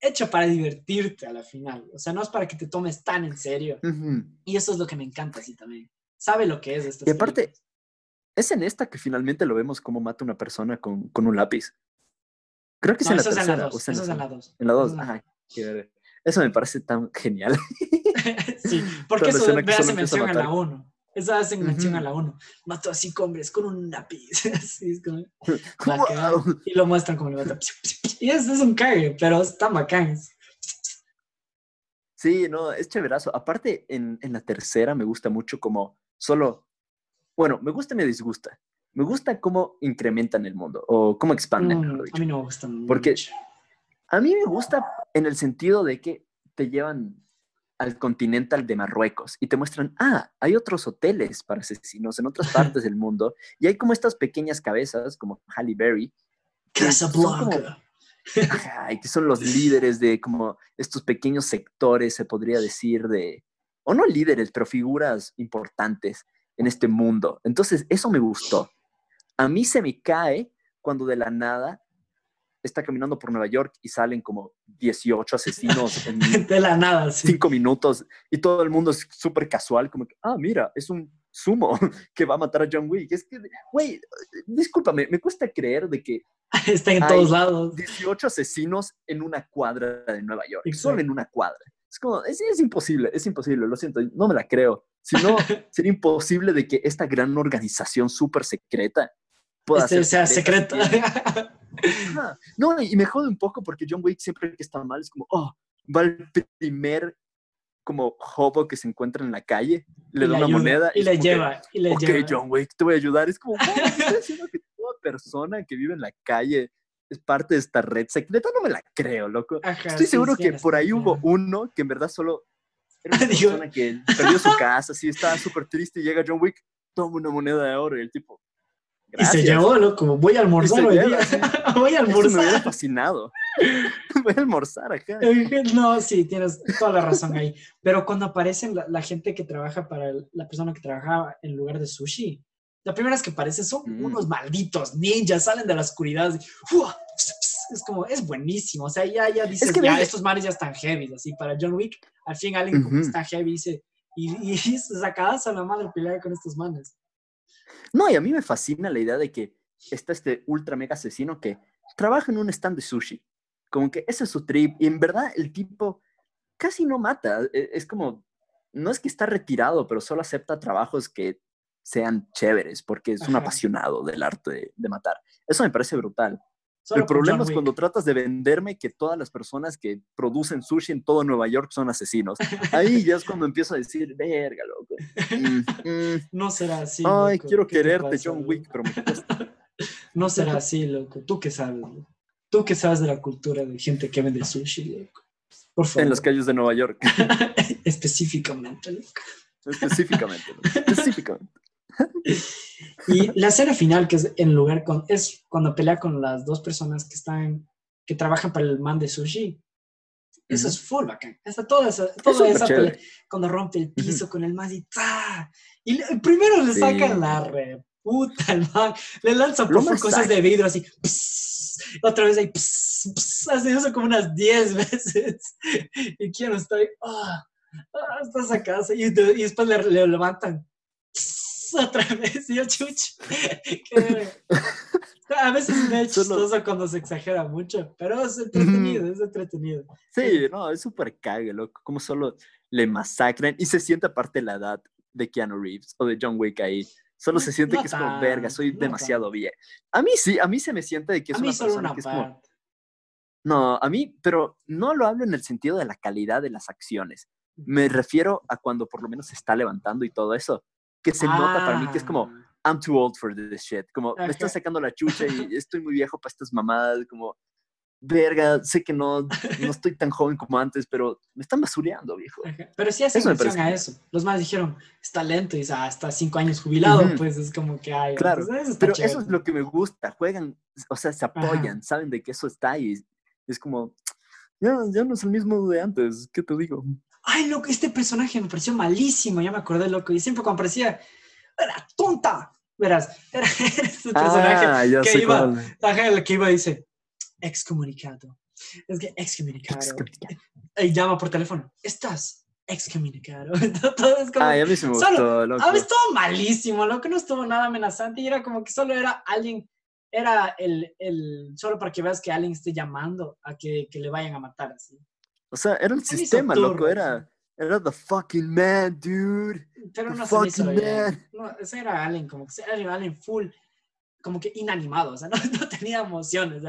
hecha para divertirte a la final. O sea, no es para que te tomes tan en serio. Y eso es lo que me encanta así también. Sabe lo que es esto. Y aparte, es en esta que finalmente lo vemos como mata una persona con, con un lápiz. Creo que es en la tercera. En la dos, en la dos. En la dos, ajá. Eso me parece tan genial. sí, porque eso me hace mención a la uno. Esa hacen mención a la 1. Mató a cinco hombres con un lápiz. Así es como. Y lo muestran como le mata. Y eso es un cague, pero está bacán. Sí, no, es chéverazo. Aparte, en, en, la tercera me gusta mucho como solo. Bueno, me gusta y me disgusta. Me gusta cómo incrementan el mundo o cómo expanden. Mm, a mí no me gusta Porque a mí me gusta en el sentido de que te llevan al Continental de Marruecos y te muestran, ah, hay otros hoteles para asesinos en otras partes del mundo y hay como estas pequeñas cabezas como Halle Berry. Casablanca. que son los líderes de como estos pequeños sectores, se podría decir, de, o no líderes, pero figuras importantes en este mundo. Entonces, eso me gustó. A mí se me cae cuando de la nada está caminando por Nueva York y salen como 18 asesinos en de la nada, sí. cinco minutos y todo el mundo es súper casual, como que, ah, mira, es un sumo que va a matar a John Wick. Es que, güey, discúlpame, me cuesta creer de que está en todos lados. 18 asesinos en una cuadra de Nueva York, solo en una cuadra. Es como, es, es imposible, es imposible, lo siento, no me la creo. Si no, sería imposible de que esta gran organización súper secreta pueda este, ser secreta. No, y me jode un poco porque John Wick siempre que está mal es como, oh, va el primer como hobo que se encuentra en la calle, le da una moneda y, le lleva. y le ok, John Wick, te voy a ayudar. Es como, estoy diciendo que toda persona que vive en la calle es parte de esta red secreta, no me la creo, loco. Estoy seguro que por ahí hubo uno que en verdad solo era una persona que perdió su casa, así estaba súper triste y llega John Wick, toma una moneda de oro y el tipo, y se llevó, loco, voy a almorzar hoy día. voy a almorzar. Eso me hubiera fascinado. voy a almorzar acá. No, sí, tienes toda la razón ahí. Pero cuando aparecen la, gente que trabaja para la persona que trabajaba en lugar de sushi, la primera vez que aparecen son mm. unos malditos ninjas, salen de la oscuridad. es como, es buenísimo. O sea, ya, ya dices, ya, estos mares ya están heavy. Así, para John Wick, al fin alguien como está heavy dice, y, y, sacadas a la madre pelear con estos manes. No, y a mí me fascina la idea de que está este ultra mega asesino que trabaja en un stand de sushi. Como que ese es su trip. Y en verdad el tipo casi no mata. E, es como, no es que está retirado, pero solo acepta trabajos que sean chéveres porque es un apasionado del arte de, matar. Eso me parece brutal el problema es cuando tratas de venderme que todas las personas que producen sushi en todo Nueva York son asesinos. Ahí ya es cuando empiezo a decir, verga, loco. Mm, mm. No será así. Ay, quiero quererte, John Wick, pero me No será así, loco. Tú qué sabes, Tú qué sabes de la cultura de gente que vende sushi, loco. Por favor. En las calles de Nueva York. Específicamente, loco. Específicamente, Específicamente. y la escena final, que es en lugar con, es cuando pelea con las dos personas que están, que trabajan para el man de sushi. Eso es full bacán. Está toda esa, toda esa pelea, cuando rompe el piso con el man y Y primero le sacan la reputa al man, le lanzan por cosas de vidrio así. otra vez ahí, hace eso como unas 10 veces. Y quiero estar ahí, ah, ah, está sacado. Y, y después le, le levantan otra vez, yo chucho. A veces es chistoso cuando se exagera mucho, pero es entretenido, es entretenido. Sí, no, es súper cague, loco, como solo le masacran y se siente aparte la edad de Keanu Reeves o de John Wick ahí. Solo se siente que es como, verga, soy demasiado bien. A mí sí, a mí se me siente de que es una persona que es como... No, a mí, pero no lo hablo en el sentido de la calidad de las acciones. Me refiero a cuando por lo menos se está levantando y todo eso, que se nota para mí que es como, ah. I'm too old for this shit, como me está sacando la chucha y estoy muy viejo para estas mamadas, como, verga, sé que no, no estoy tan joven como antes, pero me están basureando, viejo. Pero sí hace mención a eso. Los más dijeron, está lento y hasta cinco años jubilado, pues es como que hay. Claro, pues, pero eso es lo que me gusta. Juegan, o sea, se apoyan, saben de que eso está ahí. Es como, ya, ya no es el mismo de antes, ¿qué te digo? Ay, loco, este personaje me pareció malísimo, ya me acordé, loco. Y siempre cuando aparecía, era tonta. Verás, era ese personaje ah, que, iba, que iba y dice, excomunicado. Es que excomunicado. Y llama por teléfono. Estás excomunicado. todo es como. Ay, a mí se me gustó, loco. A mí estuvo malísimo, loco. No estuvo nada amenazante y era como que solo era alguien. Era el, el. Solo para que veas que alguien esté llamando a que, que le vayan a matar así. O sea, era el sistema, loco. Era. Era the fucking man, dude. Pero no fucking man. No, ese era alguien como que era alguien full como que inanimado, o sea, no, tenía emociones.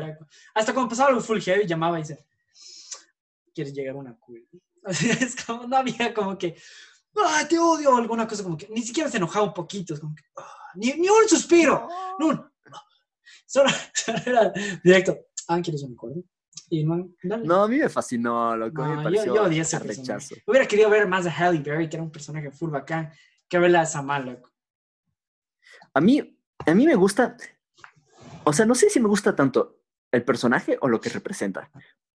hasta cuando pasaba algo full heavy, llamaba y dice, ¿quieres llegar a una cool? es como, no había como que, ¡ah, te odio! O alguna cosa como que, ni siquiera se enojaba un poquito, es como que, ah, ni, ni, un suspiro, no, Solo, era directo, ah, ¿quieres un cool? No, no, a mí me fascinó, loco. No, me pareció yo, odié ese rechazo. Hubiera querido ver más de Halle Berry, que era un personaje full bacán, que verla a Samal, loco. A mí, a mí me gusta, o sea, no sé si me gusta tanto el personaje o lo que representa,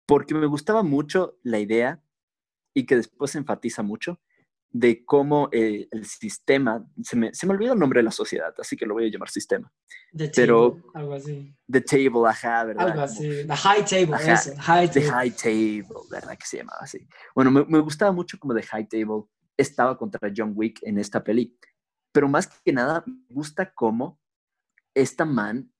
porque me gustaba mucho la idea y que después se enfatiza mucho de cómo eh, el sistema, se me, se me olvidó el nombre de la sociedad, así que lo voy a llamar sistema. The Pero, algo así. The Table, ajá, ¿verdad? Algo así, The High Table, high The High Table, ¿verdad? Que se llamaba así. Bueno, me, me gustaba mucho como The High Table estaba contra John Wick en esta peli. Pero más que nada, me gusta cómo esta man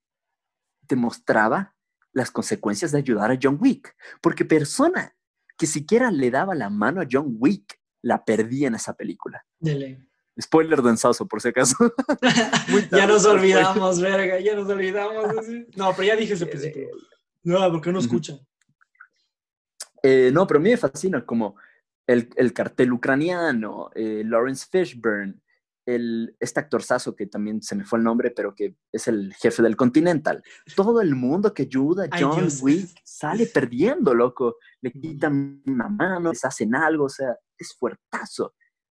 demostraba las consecuencias de ayudar a John Wick, porque persona que siquiera le daba la mano a John Wick la perdía en esa película. Dele. Spoiler densazo, por si acaso. ya nos olvidamos, verga, ya nos olvidamos. No, pero ya dije ese principio. No, porque no escuchan. Eh, no, pero a mí me fascina como el, el cartel ucraniano, eh, Lawrence Fishburne, el, este actorzazo que también se me fue el nombre, pero que es el jefe del Continental. Todo el mundo que ayuda a John Wick sale perdiendo, loco. Le quitan una mano, les hacen algo, o sea, es fuertazo.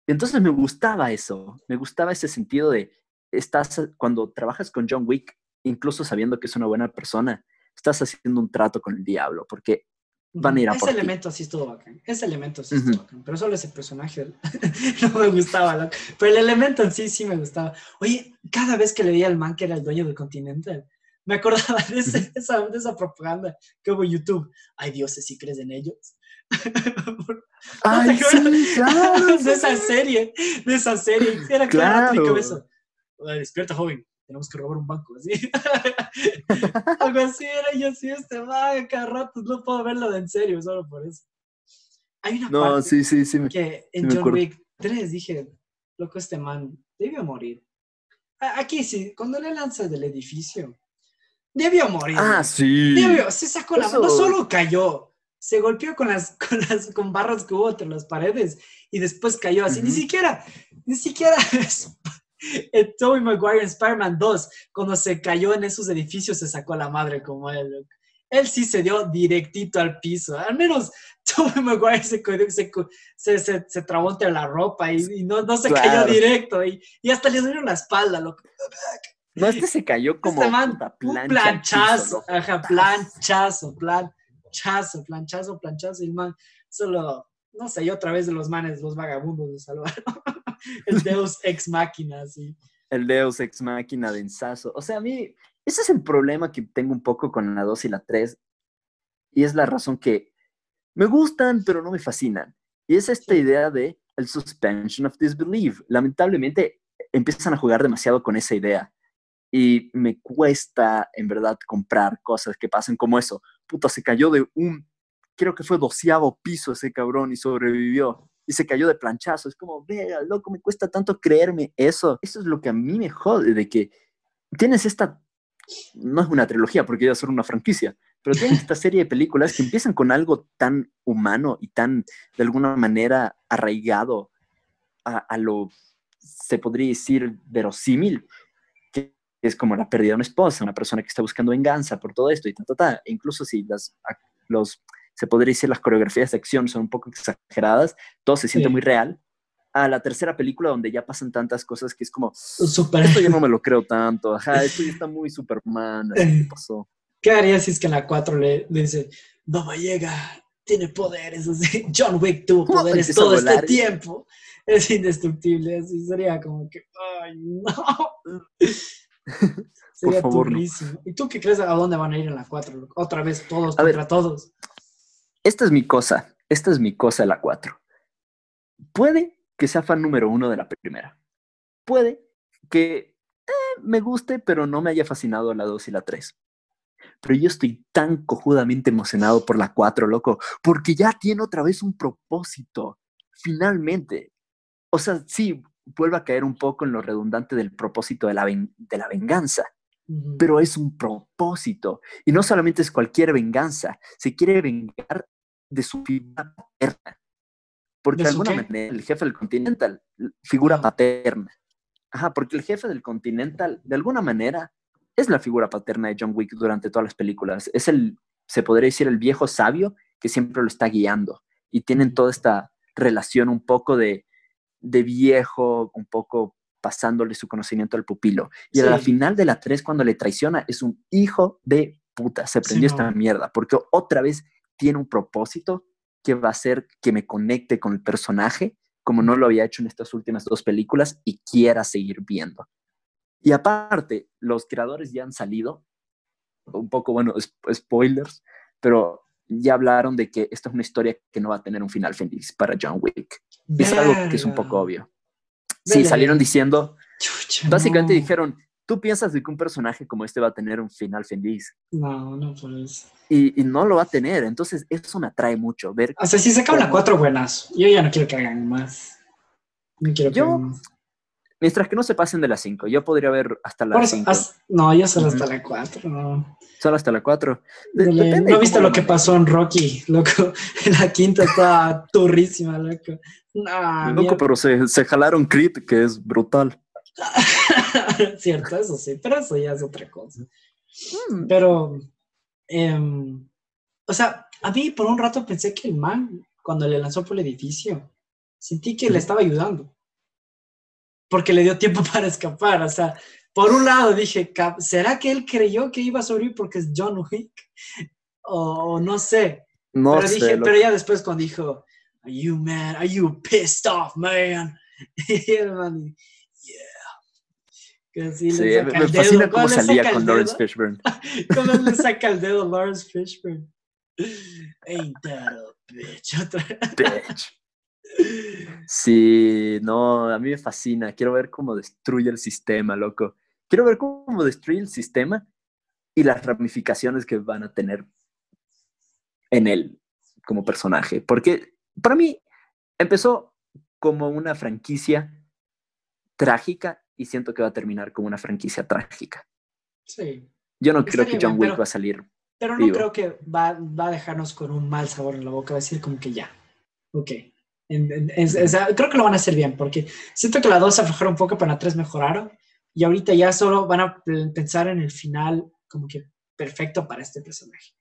Entonces me gustaba eso, me gustaba ese sentido de, estás, cuando trabajas con John Wick, incluso sabiendo que es una buena persona, estás haciendo un trato con el diablo, porque van a ir a Ese elemento sí estuvo bacán. Ese elemento sí estuvo bacán. Pero solo ese personaje no me gustaba. Pero el elemento en sí sí me gustaba. Oye, cada vez que le di al man que era el dueño del continente, me acordaba de, esa, de esa, propaganda que hubo en YouTube. Ay, dioses, si crees en ellos. Ay, sí, claro, de esa serie, de esa serie. Era claro. claro eso. Despierta, joven tenemos que robar un banco, así. Algo así era yo, sí, este va cada rato, no puedo verlo de en serio, solo por eso. Hay una no, parte sí, sí, sí, que en John Wick 3 dije, loco, este man debió morir. Aquí sí, cuando le lanza del edificio, debió morir. Ah, sí. Debió, se sacó la mano, no solo cayó, se golpeó con las, con las con barras que hubo entre las paredes y después cayó así. Ni siquiera, ni siquiera en Tobey Maguire en Spider-Man 2, cuando se cayó en esos edificios, se sacó la madre como él. Él sí se dio directito al piso. Al menos Tobey Maguire se, se, se, se trabó entre la ropa y, no, no, se cayó directo. Y, y, hasta le dieron la espalda, loco. No, este se cayó como este un planchazo. ajá, planchazo, planchazo, planchazo, planchazo. Y el man solo, no sé, y otra vez de los manes, los vagabundos de salvar. el Deus ex máquina, sí. El Deus ex máquina de ensazo. O sea, a mí, ese es el problema que tengo un poco con la 2 y la 3. Y es la razón que me gustan, pero no me fascinan. Y es esta idea de el suspension of disbelief. Lamentablemente, empiezan a jugar demasiado con esa idea. Y me cuesta, en verdad, comprar cosas que pasen como eso. Puta, se cayó de un, creo que fue doceavo piso ese cabrón y sobrevivió. Y se cayó de planchazo. Es como, vea, loco, me cuesta tanto creerme eso. Eso es lo que a mí me jode, de que tienes esta, no es una trilogía porque iba a ser una franquicia, pero tienes esta serie de películas que empiezan con algo tan humano y tan, de alguna manera, arraigado a, a lo, se podría decir, verosímil, es como la pérdida de una esposa, una persona que está buscando venganza por todo esto y ta, ta, ta. E incluso si las, los, se podría decir las coreografías de acción son un poco exageradas, todo se siente muy real. A la tercera película donde ya pasan tantas cosas que es como, Super. esto yo no me lo creo tanto, ajá, esto ya está muy Superman, ¿qué pasó? ¿Qué haría si es que en la 4 le, le dice, Baba llega, tiene poderes, así, John Wick tuvo poderes todo este tiempo, es indestructible, así sería como que, ay, no. Sería favor, no. ¿Y tú qué crees a dónde van a ir en la 4? Otra vez todos A ver. contra todos. Esta es mi cosa, esta es mi cosa de la 4. Puede que sea fan número uno de la primera. Puede que eh, me guste, pero no me haya fascinado la 2 y la 3. Pero yo estoy tan cojudamente emocionado por la 4, loco, porque ya tiene otra vez un propósito, finalmente. O sea, sí, vuelve a caer un poco en lo redundante del propósito de la, ven- de la venganza, pero es un propósito. Y no solamente es cualquier venganza, se quiere vengar de su figura paterna. Porque ¿De alguna qué? manera el jefe del Continental, figura paterna. Ajá, porque el jefe del Continental, de alguna manera, es la figura paterna de John Wick durante todas las películas. Es el, se podría decir, el viejo sabio que siempre lo está guiando. Y tienen toda esta relación un poco de, de viejo, un poco pasándole su conocimiento al pupilo. Y a la final de la 3, cuando le traiciona, es un hijo de puta. Se prendió esta mierda, porque otra vez tiene un propósito que va a hacer que me conecte con el personaje, como no lo había hecho en estas últimas dos películas, y quiera seguir viendo. Y aparte, los creadores ya han salido, un poco, bueno, sp- spoilers, pero ya hablaron de que esta es una historia que no va a tener un final feliz para John Wick. Es algo que es un poco obvio. Sí, salieron diciendo, Chucha, básicamente no. dijeron, tú piensas de que un personaje como este va a tener un final feliz No, no pues. y, y no lo va a tener. Entonces, eso me atrae mucho, ver O sea, si sacaban la ¿Cómo? 4 buenas, yo ya no quiero que hagan más. No quiero que Yo- hagan más. Mientras que no se pasen de las 5, yo podría ver hasta las eso, 5, haz- no, yo solo hasta la 4. No, solo hasta la 4. Dale, ¿No viste lo que pasó en Rocky, loco? La quinta estaba turrísima, loco. No, Loco, pero se, se jalaron Creed, que es brutal. Cierto, eso sí, pero eso ya es otra cosa. Mm, Pero, em, o sea, a mí por un rato pensé que el man, cuando le lanzó por el edificio, sentí que le Ujú. estaba ayudando. Porque le dio tiempo para escapar. O sea, por un lado dije, "Cap- ¿será que él creyó que iba a sobrevivir porque es John Wick? O, no sé. No pero sé, dije, loco. pero ya después cuando dijo, Are you mad? Are you pissed off, man? Y el man, yeah. Que así Sí, le me, saca me el dedo. fascina cómo ¿Cómo le salía con Lawrence? Fishburne. ¿Cómo le saca el dedo Lawrence Fishburne? Ain't that a bitch? Otra- Bitch. Sí, no, a mí me fascina. Quiero ver cómo destruye el sistema, loco. Quiero ver cómo destruye el sistema y las ramificaciones que van a tener en él como personaje. Porque para mí empezó como una franquicia trágica y siento que va a terminar como una franquicia trágica. Sí, Yo no creo que John Wick va a salir. pero no creo que va, va a dejarnos con un mal sabor en la boca, va a decir como que ya, ok. En- en- es- creo que lo van a hacer bien, porque siento que la 2 aflojaron un poco, pero la 3 mejoraron, y ahorita ya solo van a pensar en el final como que perfecto para este personaje.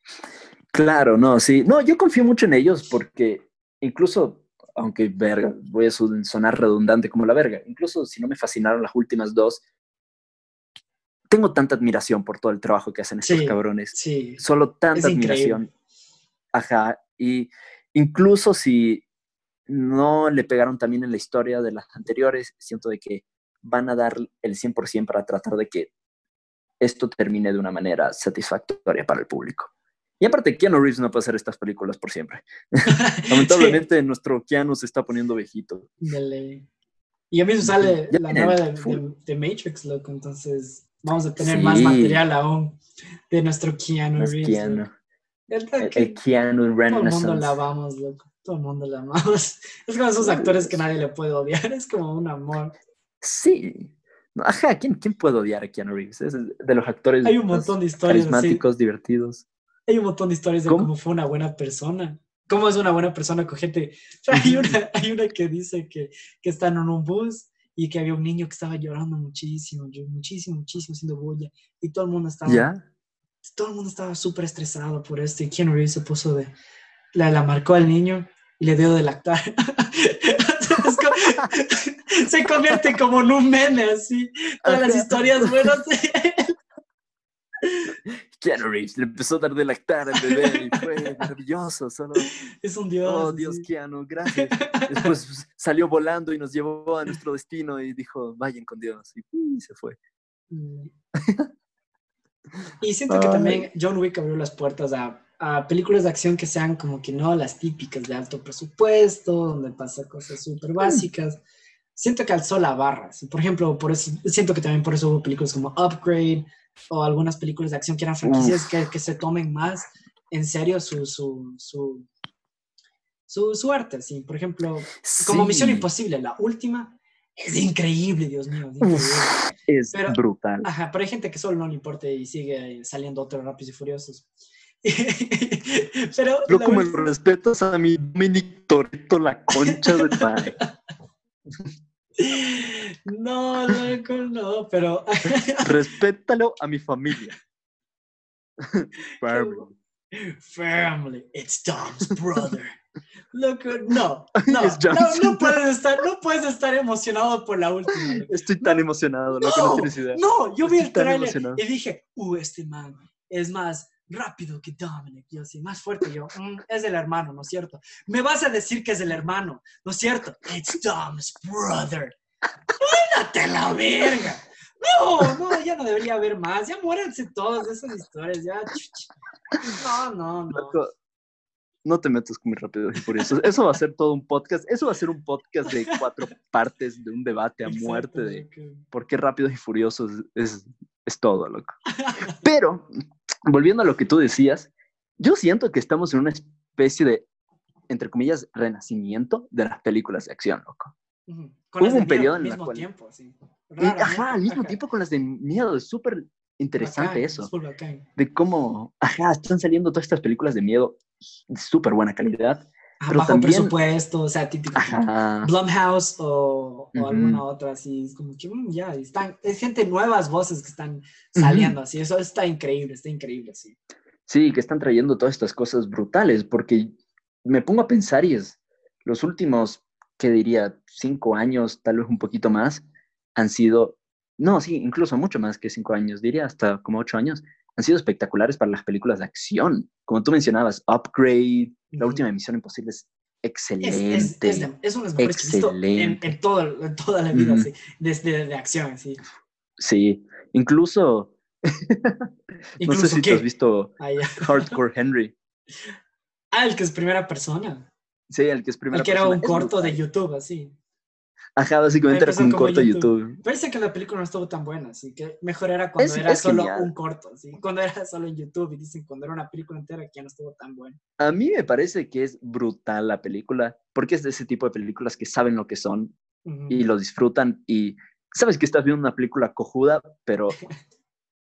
Claro, no, sí. No, yo confío mucho en ellos porque incluso, aunque verga, voy a sonar redundante como la verga, incluso si no me fascinaron las últimas dos, tengo tanta admiración por todo el trabajo que hacen estos Sí. cabrones. Sí, Solo tanta Es increíble. admiración. Ajá. Y incluso si no le pegaron también en la historia de las anteriores, siento de que van a dar el 100% para tratar de que esto termine de una manera satisfactoria para el público. Y aparte, Keanu Reeves no puede hacer estas películas por siempre. Lamentablemente, nuestro Keanu se está poniendo viejito. Y a mí me sale Ya la nueva de, full. de- de Matrix, loco. Entonces vamos a tener Sí. más material aún de nuestro Keanu Más Reeves. Keanu. loco. ¿Verdad El, que el Keanu todo el mundo Renaissance. la amamos, loco. Todo el mundo la amamos. Es como esos actores que nadie le puede odiar. Es como un amor. Sí. Ajá, ¿quién, ¿quién puede odiar a Keanu Reeves? Es de los actores Hay un montón de historias así. carismáticos, divertidos. Hay un montón de historias de ¿Cómo? cómo fue una buena persona. ¿Cómo es una buena persona con gente? Hay una, hay una que dice que, que están en un bus y que había un niño que estaba llorando muchísimo, muchísimo, muchísimo, haciendo bulla. Y todo el mundo estaba, ¿Ya? todo el mundo estaba súper estresado por esto. Y Keanu Reeves se puso de, la, la marcó al niño y le dio de lactar. Se convierte como en un meme, así. Todas las historias buenas. Keanu Reeves le empezó a dar de lactar al bebé y fue maravilloso. Solo, es un dios. oh Dios, así. Keanu, gracias. Después salió volando y nos llevó a nuestro destino y dijo, vayan con Dios. Y ¡uy! se fue. Mm. Y siento que también John Wick abrió las puertas a, a películas de acción que sean como que no las típicas de alto presupuesto, donde pasa cosas súper básicas. Siento que alzó la barra. sí. Por ejemplo, por eso, siento que también por eso hubo películas como Upgrade o algunas películas de acción que eran franquicias que, que se tomen más en serio su, su, su, su, su arte. Sí. Por ejemplo, como Misión. Imposible, la última, es increíble, Dios mío. es increíble. Es Pero- brutal. Ajá, pero hay gente que solo no le importa y sigue saliendo otros rápidos y furiosos. pero como última- lo respetas a mi Dominic Toretto, la concha de madre. no, loco, no, pero Respétalo a mi familia. Family. family, it's Tom's brother. Loco, no, no, no, no puedes estar, no puedes estar emocionado por la última. loco. Estoy tan emocionado, loco, no, No, tienes idea. No, yo vi Estoy el trailer y dije, uh, este man es más rápido que Dominic. Yo sí, más fuerte. Yo, "Mm, es el hermano, ¿no es cierto? Me vas a decir que es el hermano, ¿no es cierto? It's Dom's brother. ¡Ándate la verga! No, no, ya no debería haber más. Ya muéranse todos de esas historias. Ya. No, no, no. Loco, no te metas con mi rápido y por eso. Eso va a ser todo un podcast. Eso va a ser un podcast de cuatro partes de un debate a muerte de por qué Rápidos y Furiosos es, es todo, loco. Pero, volviendo a lo que tú decías, yo siento que estamos en una especie de, entre comillas, renacimiento de las películas de acción, loco. Hubo las de un miedo periodo al en el mismo cual- tiempo, sí. Raramente, ajá, al mismo ajá. tiempo con las de miedo, es súper interesante Bacán, eso. es de cómo, ajá, están saliendo todas estas películas de miedo de súper buena calidad. Ajá, Pero bajo también- presupuesto, o sea, típico. Ajá. Blumhouse o, alguna otra así, es como que mm, ya, están, es gente, nuevas voces que están saliendo así, eso está increíble, está increíble, sí. Sí, que están trayendo todas estas cosas brutales, porque me pongo a pensar y es, los últimos, que diría, cinco años, tal vez un poquito más, han sido, no, sí, incluso mucho más que cinco años, diría hasta como ocho años, han sido espectaculares para las películas de acción. Como tú mencionabas, Upgrade, la última Misión Imposible es excelente. es, es, es una de las mejores que he visto en, Excelente. en, todo- en toda la vida, así, desde de acción, así. Sí, incluso, no sé si ¿qué? tú has visto Ah. Hardcore Henry. Ah, el que es primera persona, Sí, el que es primera el que era persona. un corto de. YouTube, así. Ajá, básicamente era como un corto de YouTube. YouTube. Parece que la película no estuvo tan buena, así que mejor era cuando Es- era es solo genial. un corto, así. Cuando era solo en YouTube y dicen cuando era una película entera que ya no estuvo tan buena. A mí me parece que es brutal la película, porque es de ese tipo de películas que saben lo que son Ujú. y lo disfrutan y sabes que estás viendo una película cojuda, pero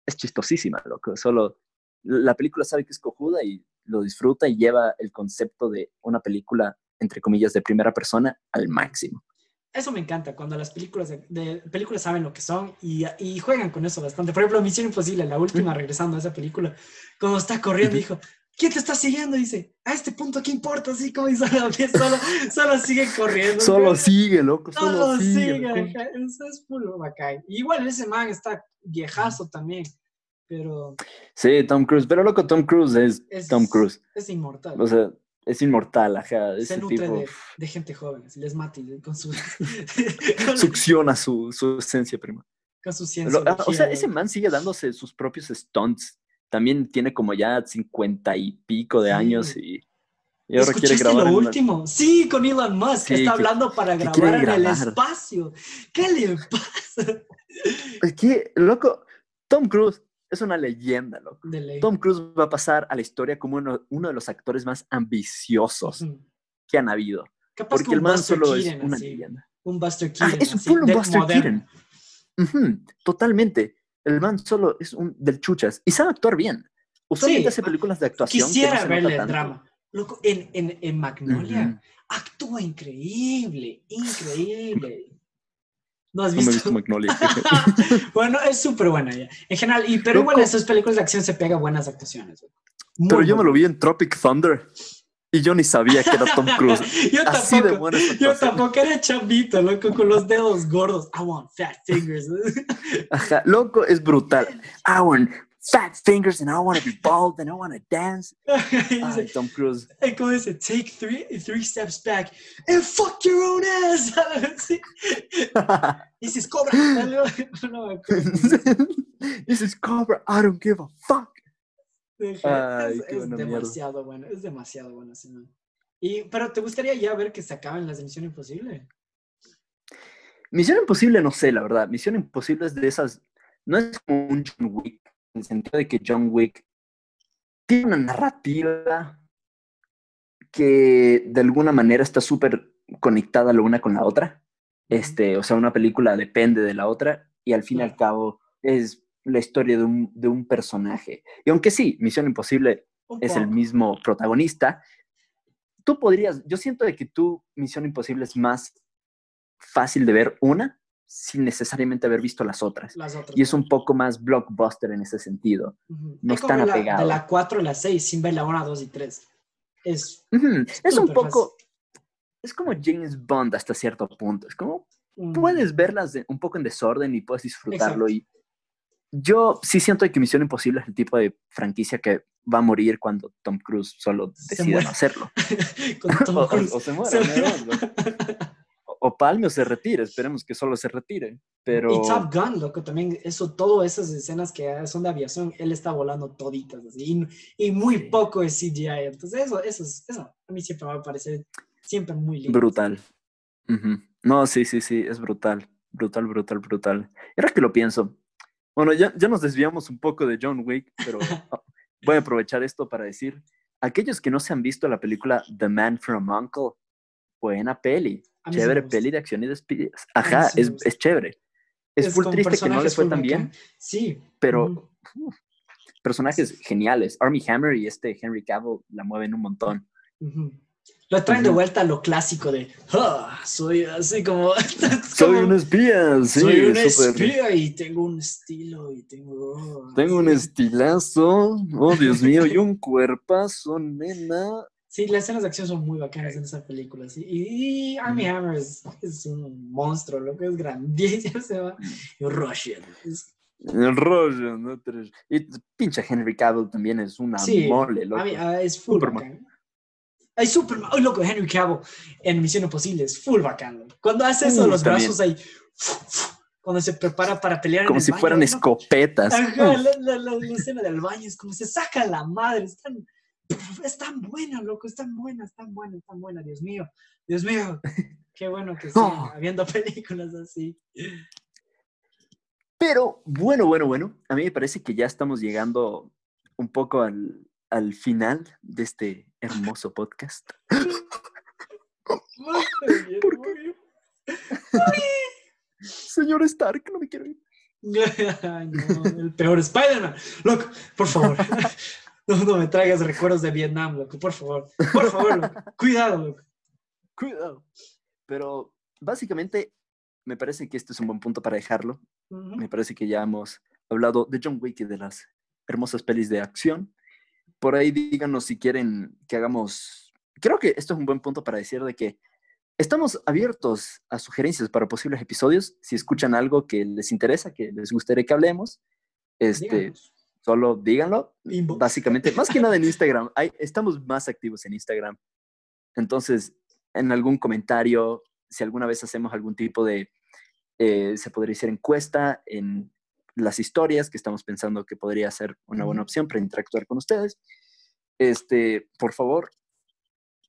es chistosísima, loco. Solo la película sabe que es cojuda y lo disfruta y lleva el concepto de una película, entre comillas, de primera persona al máximo. Eso me encanta, cuando las películas de, de- películas saben lo que son y, y juegan con eso bastante. Por ejemplo, Misión Imposible, la última, regresando a esa película, cuando está corriendo, dijo, ¿quién te está siguiendo? Dice, a este punto, ¿qué importa? Así como y solo, solo, solo sigue corriendo. Solo sigue, loco, Solo solo sigue. sigue, eso es puro bacán. Igual ese man está viejazo también, pero Sí, Tom Cruise, pero loco, Tom Cruise es, es, Tom Cruise. es inmortal. O sea, es inmortal, ajá. se Ese nutre tipo de, de gente joven, les mata y con su, succiona su, su esencia prima. con su ciencia. ah, o sea, ese man sigue dándose sus propios stunts. También tiene como ya cincuenta y pico de Sí. años y Y ahora quiere ¿Escuchaste grabar. lo último? Sí, con Elon Musk. Sí, está que- hablando para grabar en el espacio. ¿Qué le pasa? Es que, loco, Tom Cruise es una leyenda, loco. Tom Cruise va a pasar a la historia como uno, uno de los actores más ambiciosos que han habido. Capaz Porque que el man Buster solo es Keaton, una así. leyenda. Un Buster Ah, Keaton. es así, un Buster. Keaton. Ujú, totalmente. El man solo es un del chuchas y sabe actuar bien. Usualmente Sí. hace películas de actuación. no Quisiera se verle tanto. drama. Loco, en, en, en Magnolia Ujú. actúa increíble, increíble. ¿No has No me he visto? visto bueno, es súper buena ya. En general, y, pero en sus películas de acción se pega buenas actuaciones. Muy Pero yo me lo vi en Tropic Thunder y yo ni sabía que era Tom Cruise. yo Así de tampoco. buena es su Yo tampoco era chambito, loco, con los dedos gordos. I want fat fingers. Ajá, loco, es brutal. I want fat fingers and I want to be bald and I want to dance. Ay, Tom Cruise. "Hey, ¿Cómo dice? Take three, three steps back and fuck your own ass. Dices, cobra. algo- No me acuerdo. This is Cobra. I don't give a fuck. Es, Ay, es mierda. demasiado bueno, es demasiado bueno. ese man. Y, pero ¿te gustaría ya ver que se acaben las de Misión Imposible? Misión Imposible, no sé, la verdad. Misión Imposible es de esas. No es como un John Wick, el sentido de que John Wick tiene una narrativa que de alguna manera está súper conectada la una con la otra. Este, o sea, una película depende de la otra y al fin y al cabo es la historia de un, de un personaje. Y aunque sí, Misión Imposible es el mismo protagonista, tú podrías, yo siento de que tu Misión Imposible es más fácil de ver una sin necesariamente haber visto las otras. Las otras. Y es un poco más blockbuster en ese sentido. Ujú. no Es es tan como la- apegado. De la 4 a la 6, sin ver la 1, 2 y 3. Es. Ujú, Es un poco, es como James Bond hasta cierto punto. Es como, mm, puedes verlas de- un poco en desorden y puedes disfrutarlo. Exacto. Y yo sí siento que Misión Imposible es el tipo de franquicia que va a morir cuando Tom Cruise solo decida muere. no hacerlo. con Tom o, o- se muera. Se- ¿no? O, palme o se retire. Esperemos que solo se retire. Pero Y Top Gun, loco, también eso, todas esas escenas que son de aviación, él está volando toditas, así, y, y muy poco es CGI. Entonces, eso, eso, es- eso a mí siempre me va a parecer siempre muy lindo. brutal. No, sí, sí, sí, es brutal. Brutal, brutal, brutal. Ahora que lo pienso, bueno, ya, ya nos desviamos un poco de John Wick, pero ah, voy a aprovechar esto para decir, aquellos que no se han visto la película The Man from Uncle, buena peli, chévere peli de acción y despidos. mí Ajá, sí es, es chévere. Es, full con triste que no le fue full tan bien. Sí. pero personajes geniales. Army Hammer y este Henry Cavill la mueven un montón. Ujú. Lo traen de vuelta a lo clásico de, "Ah, soy así como... Soy como, un espía, sí, soy un espía y tengo un estilo y tengo... oh, Tengo un así". estilazo, oh Dios mío, y un cuerpazo, nena. Sí, las escenas de acción son muy bacanas en esa película. Sí. Y, y Army Hammer es, es un monstruo, lo que es grandísimo. Se va. Y Russian. es- El rollo, ¿no? Y pinche Henry Cavill también es una Sí, mole, loco. a mí, ah, es full Superman. bacán. Ay, Superman. Ay, loco, Henry Cavill en Misión Imposible es full bacán. Cuando hace eso, Uh, los también. brazos ahí. Cuando se prepara para pelear Como en el si baño, fueran ¿no? escopetas. Ajá, Uf, la, la- la- la escena del baño es como se saca la madre. Es tan, es tan buena, loco, es tan buena, es tan buena, es tan buena. Dios mío, Dios mío. Qué bueno que sigan Oh. habiendo películas así. Pero bueno, bueno, bueno. A mí me parece que ya estamos llegando un poco al, al final de este hermoso podcast. ¿Por bien. Señor Stark, no me quiero ir. Ay, no, el peor Spider-Man. Loco, por favor. No, no me traigas recuerdos de Vietnam, loco, por favor. Por favor, loco. Cuidado, loco. Cuidado. Pero básicamente me parece que este es un buen punto para dejarlo. Me parece que ya hemos hablado de John Wick y de las hermosas pelis de acción. Por ahí díganos si quieren que hagamos... Creo que esto es un buen punto para decir de que estamos abiertos a sugerencias para posibles episodios. Si escuchan algo que les interesa, que les gustaría que hablemos, este, Díganos. Solo díganlo. Inbox. Básicamente, más que nada en Instagram. Hay, estamos más activos en Instagram. Entonces, en algún comentario, si alguna vez hacemos algún tipo de, eh, se podría hacer encuesta en las historias, que estamos pensando que podría ser una buena opción para interactuar con ustedes. Este, por favor,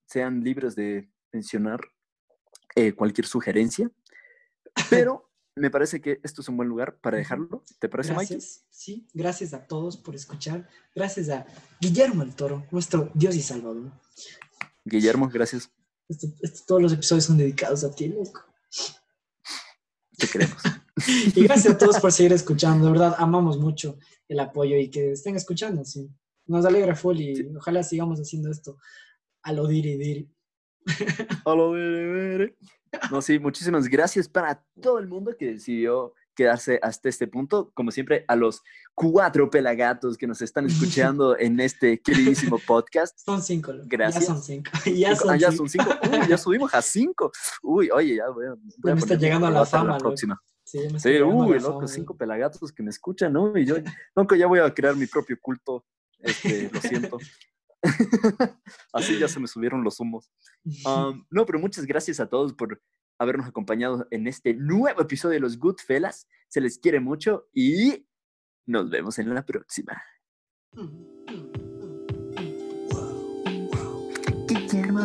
sean libres de mencionar eh, cualquier sugerencia, pero me parece que esto es un buen lugar para dejarlo. ¿Te parece, gracias, Sí, gracias a todos por escuchar. Gracias a Guillermo el Toro, nuestro Dios y Salvador. Guillermo, gracias. todos los episodios son dedicados a ti, loco. Te queremos. y gracias a todos por seguir escuchando. De verdad, amamos mucho el apoyo y que estén escuchando. Sí. Nos alegra full y ojalá sigamos haciendo esto a lo diri diri. a lo diri diri. No, sí, muchísimas gracias para todo el mundo que decidió quedarse hasta este punto. Como siempre, a los cuatro pelagatos que nos están escuchando en este queridísimo podcast. Son cinco. Gracias. Ya son cinco. Ya son, ah, cinco. Uy, ya subimos a cinco. Uy, oye, ya voy a. me está llegando a la fama. La próxima. Sí, me sí uy, loco, cinco pelagatos que me escuchan, ¿no? Y yo, nunca ya voy a crear mi propio culto. Este, lo siento. Así ya se me subieron los humos. no, pero muchas gracias a todos por habernos acompañado en este nuevo episodio de los Goodfellas. Se les quiere mucho y nos vemos en la próxima. Guillermo